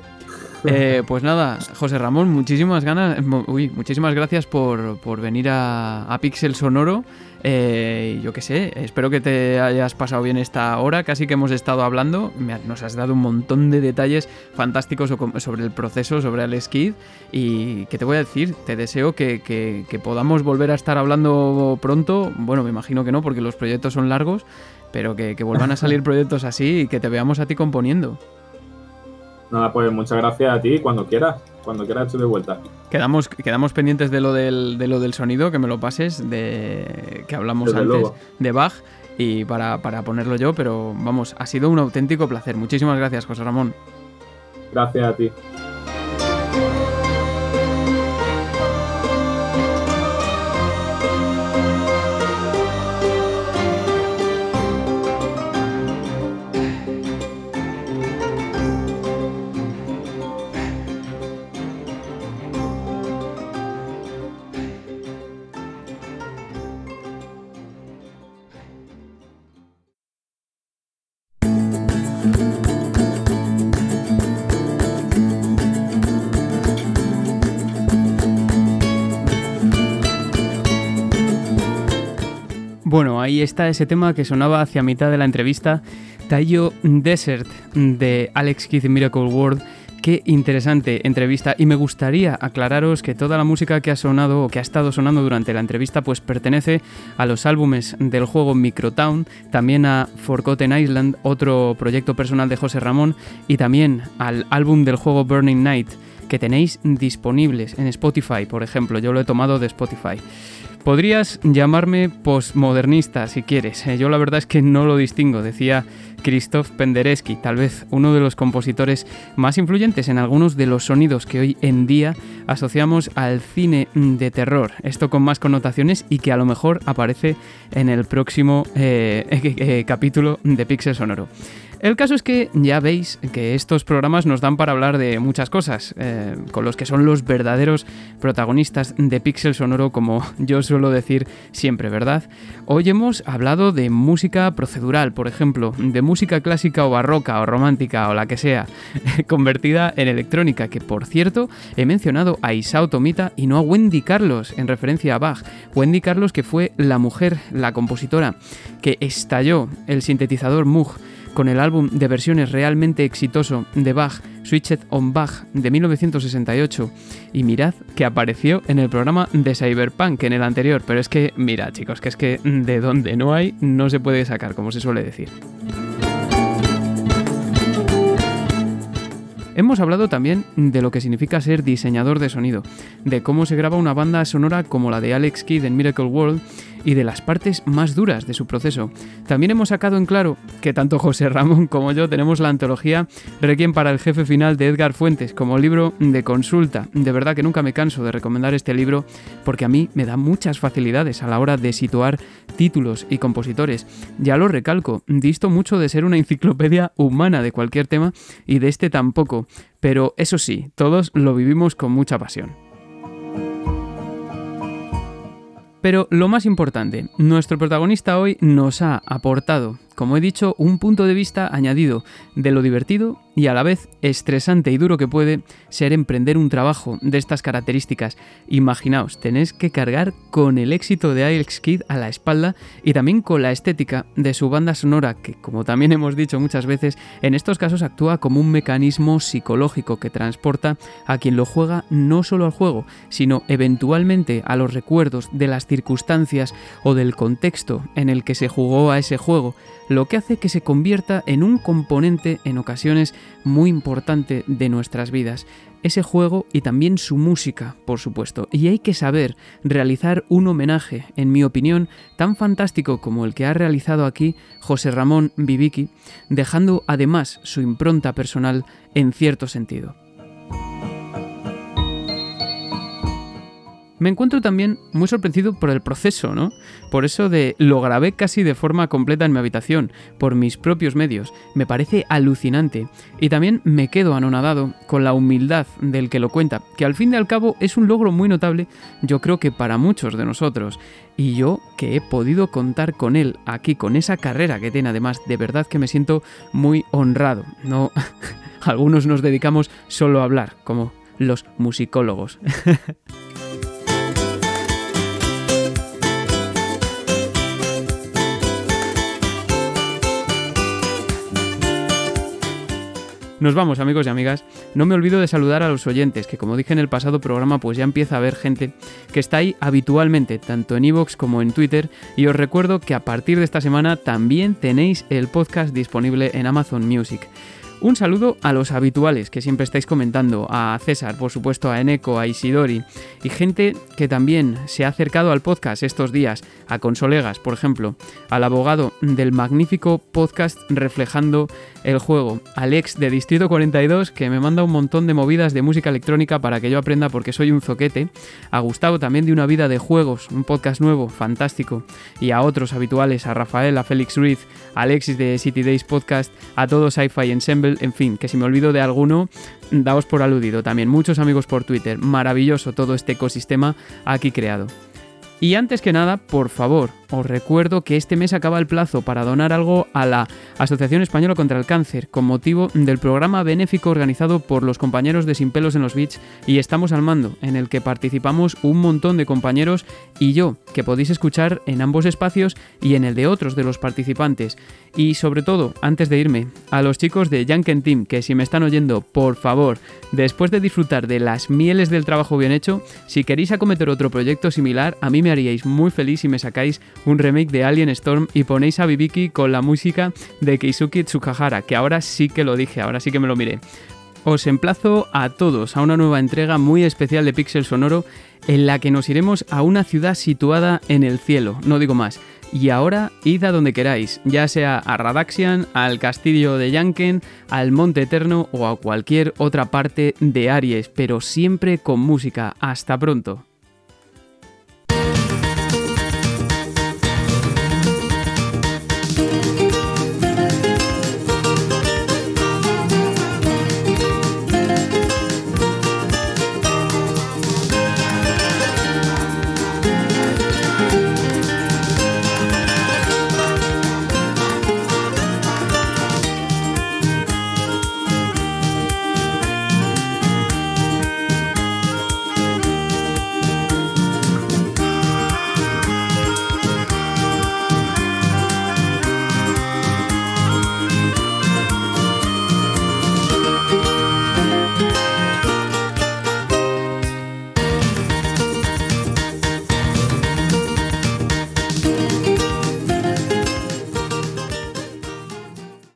Eh, pues nada, José Ramón, muchísimas ganas, uy, muchísimas gracias por, venir a, Pixel Sonoro. Eh, yo qué sé, espero que te hayas pasado bien esta hora, casi que hemos estado hablando. Nos has dado un montón de detalles fantásticos sobre el proceso, sobre el Skid. Y qué te voy a decir, te deseo que, podamos volver a estar hablando pronto. Bueno, me imagino que no, porque los proyectos son largos, pero que, que vuelvan a salir proyectos así y que te veamos a ti componiendo. Nada, pues muchas gracias a ti cuando quieras. Cuando quieras estoy de vuelta. Quedamos, quedamos pendientes de lo, del, de lo del sonido, que me lo pases, de que hablamos antes de Bach y para, para ponerlo yo, pero vamos, ha sido un auténtico placer. Muchísimas gracias, José Ramón. Gracias a ti. Ahí está ese tema que sonaba hacia mitad de la entrevista, Tayo Desert de Alex Keith Miracle World. Qué interesante entrevista y me gustaría aclararos que toda la música que ha sonado o que ha estado sonando durante la entrevista pues pertenece a los álbumes del juego Microtown, también a Forgotten Island, otro proyecto personal de José Ramón y también al álbum del juego Burning Night que tenéis disponibles en Spotify, por ejemplo, yo lo he tomado de Spotify. Podrías llamarme postmodernista si quieres, eh, yo la verdad es que no lo distingo, decía Krzysztof Penderecki, tal vez uno de los compositores más influyentes en algunos de los sonidos que hoy en día asociamos al cine de terror. Esto con más connotaciones y que a lo mejor aparece en el próximo eh, eh, capítulo de Pixel Sonoro. El caso es que ya veis que estos programas nos dan para hablar de muchas cosas, eh, con los que son los verdaderos protagonistas de Pixel Sonoro, como yo suelo decir siempre, ¿verdad? Hoy hemos hablado de música procedural, por ejemplo, de música clásica o barroca o romántica o la que sea, convertida en electrónica, que por cierto he mencionado a Isao Tomita y no a Wendy Carlos en referencia a Bach. Wendy Carlos que fue la mujer, la compositora, que estalló el sintetizador Moog con el álbum de versiones realmente exitoso de Bach, Switched on Bach, de 1968. Y mirad que apareció en el programa de Cyberpunk en el anterior, pero es que, mira chicos, que es que de donde no hay, no se puede sacar, como se suele decir. Hemos hablado también de lo que significa ser diseñador de sonido, de cómo se graba una banda sonora como la de Alex Kidd en Miracle World y de las partes más duras de su proceso. También hemos sacado en claro que tanto José Ramón como yo tenemos la antología Requiem para el jefe final de Edgar Fuentes como libro de consulta. De verdad que nunca me canso de recomendar este libro porque a mí me da muchas facilidades a la hora de situar títulos y compositores. Ya lo recalco, disto mucho de ser una enciclopedia humana de cualquier tema y de este tampoco, pero eso sí, todos lo vivimos con mucha pasión. Pero lo más importante, nuestro protagonista hoy nos ha aportado como he dicho, un punto de vista añadido de lo divertido y a la vez estresante y duro que puede ser emprender un trabajo de estas características. Imaginaos, tenéis que cargar con el éxito de Alex Kidd a la espalda y también con la estética de su banda sonora, que como también hemos dicho muchas veces, en estos casos actúa como un mecanismo psicológico que transporta a quien lo juega no solo al juego, sino eventualmente a los recuerdos de las circunstancias o del contexto en el que se jugó a ese juego lo que hace que se convierta en un componente en ocasiones muy importante de nuestras vidas. Ese juego y también su música, por supuesto. Y hay que saber realizar un homenaje, en mi opinión, tan fantástico como el que ha realizado aquí José Ramón Viviki, dejando además su impronta personal en cierto sentido. Me encuentro también muy sorprendido por el proceso, ¿no? Por eso de lo grabé casi de forma completa en mi habitación, por mis propios medios. Me parece alucinante. Y también me quedo anonadado con la humildad del que lo cuenta, que al fin y al cabo es un logro muy notable, yo creo que para muchos de nosotros. Y yo que he podido contar con él aquí, con esa carrera que tiene además, de verdad que me siento muy honrado. No, algunos nos dedicamos solo a hablar, como los musicólogos. Nos vamos amigos y amigas. No me olvido de saludar a los oyentes, que como dije en el pasado programa, pues ya empieza a haber gente que está ahí habitualmente, tanto en Evox como en Twitter. Y os recuerdo que a partir de esta semana también tenéis el podcast disponible en Amazon Music. Un saludo a los habituales que siempre estáis comentando, a César, por supuesto, a Eneco, a Isidori y gente que también se ha acercado al podcast estos días, a Consolegas, por ejemplo, al abogado del magnífico podcast Reflejando el Juego, Alex de Distrito 42, que me manda un montón de movidas de música electrónica para que yo aprenda porque soy un zoquete, a Gustavo también de Una Vida de Juegos, un podcast nuevo, fantástico, y a otros habituales, a Rafael, a Félix Ruiz, a Alexis de City Days Podcast, a todos Sci-Fi Ensemble, en fin, que si me olvido de alguno, daos por aludido también. Muchos amigos por Twitter, maravilloso todo este ecosistema aquí creado. Y antes que nada, por favor, os recuerdo que este mes acaba el plazo para donar algo a la Asociación Española contra el Cáncer con motivo del programa benéfico organizado por los compañeros de Sin Pelos en los Beats y Estamos al Mando, en el que participamos un montón de compañeros y yo, que podéis escuchar en ambos espacios y en el de otros de los participantes. Y sobre todo, antes de irme, a los chicos de Janken Team, que si me están oyendo, por favor, después de disfrutar de las mieles del trabajo bien hecho, si queréis acometer otro proyecto similar, a mí me haríais muy feliz si me sacáis un remake de Alien Storm y ponéis a Bibiki con la música de Keisuke Tsukahara, que ahora sí que lo dije, ahora sí que me lo miré. Os emplazo a todos a una nueva entrega muy especial de Pixel Sonoro en la que nos iremos a una ciudad situada en el cielo, no digo más. Y ahora id a donde queráis, ya sea a Radaxian, al castillo de Yanken, al Monte Eterno o a cualquier otra parte de Aries, pero siempre con música. Hasta pronto.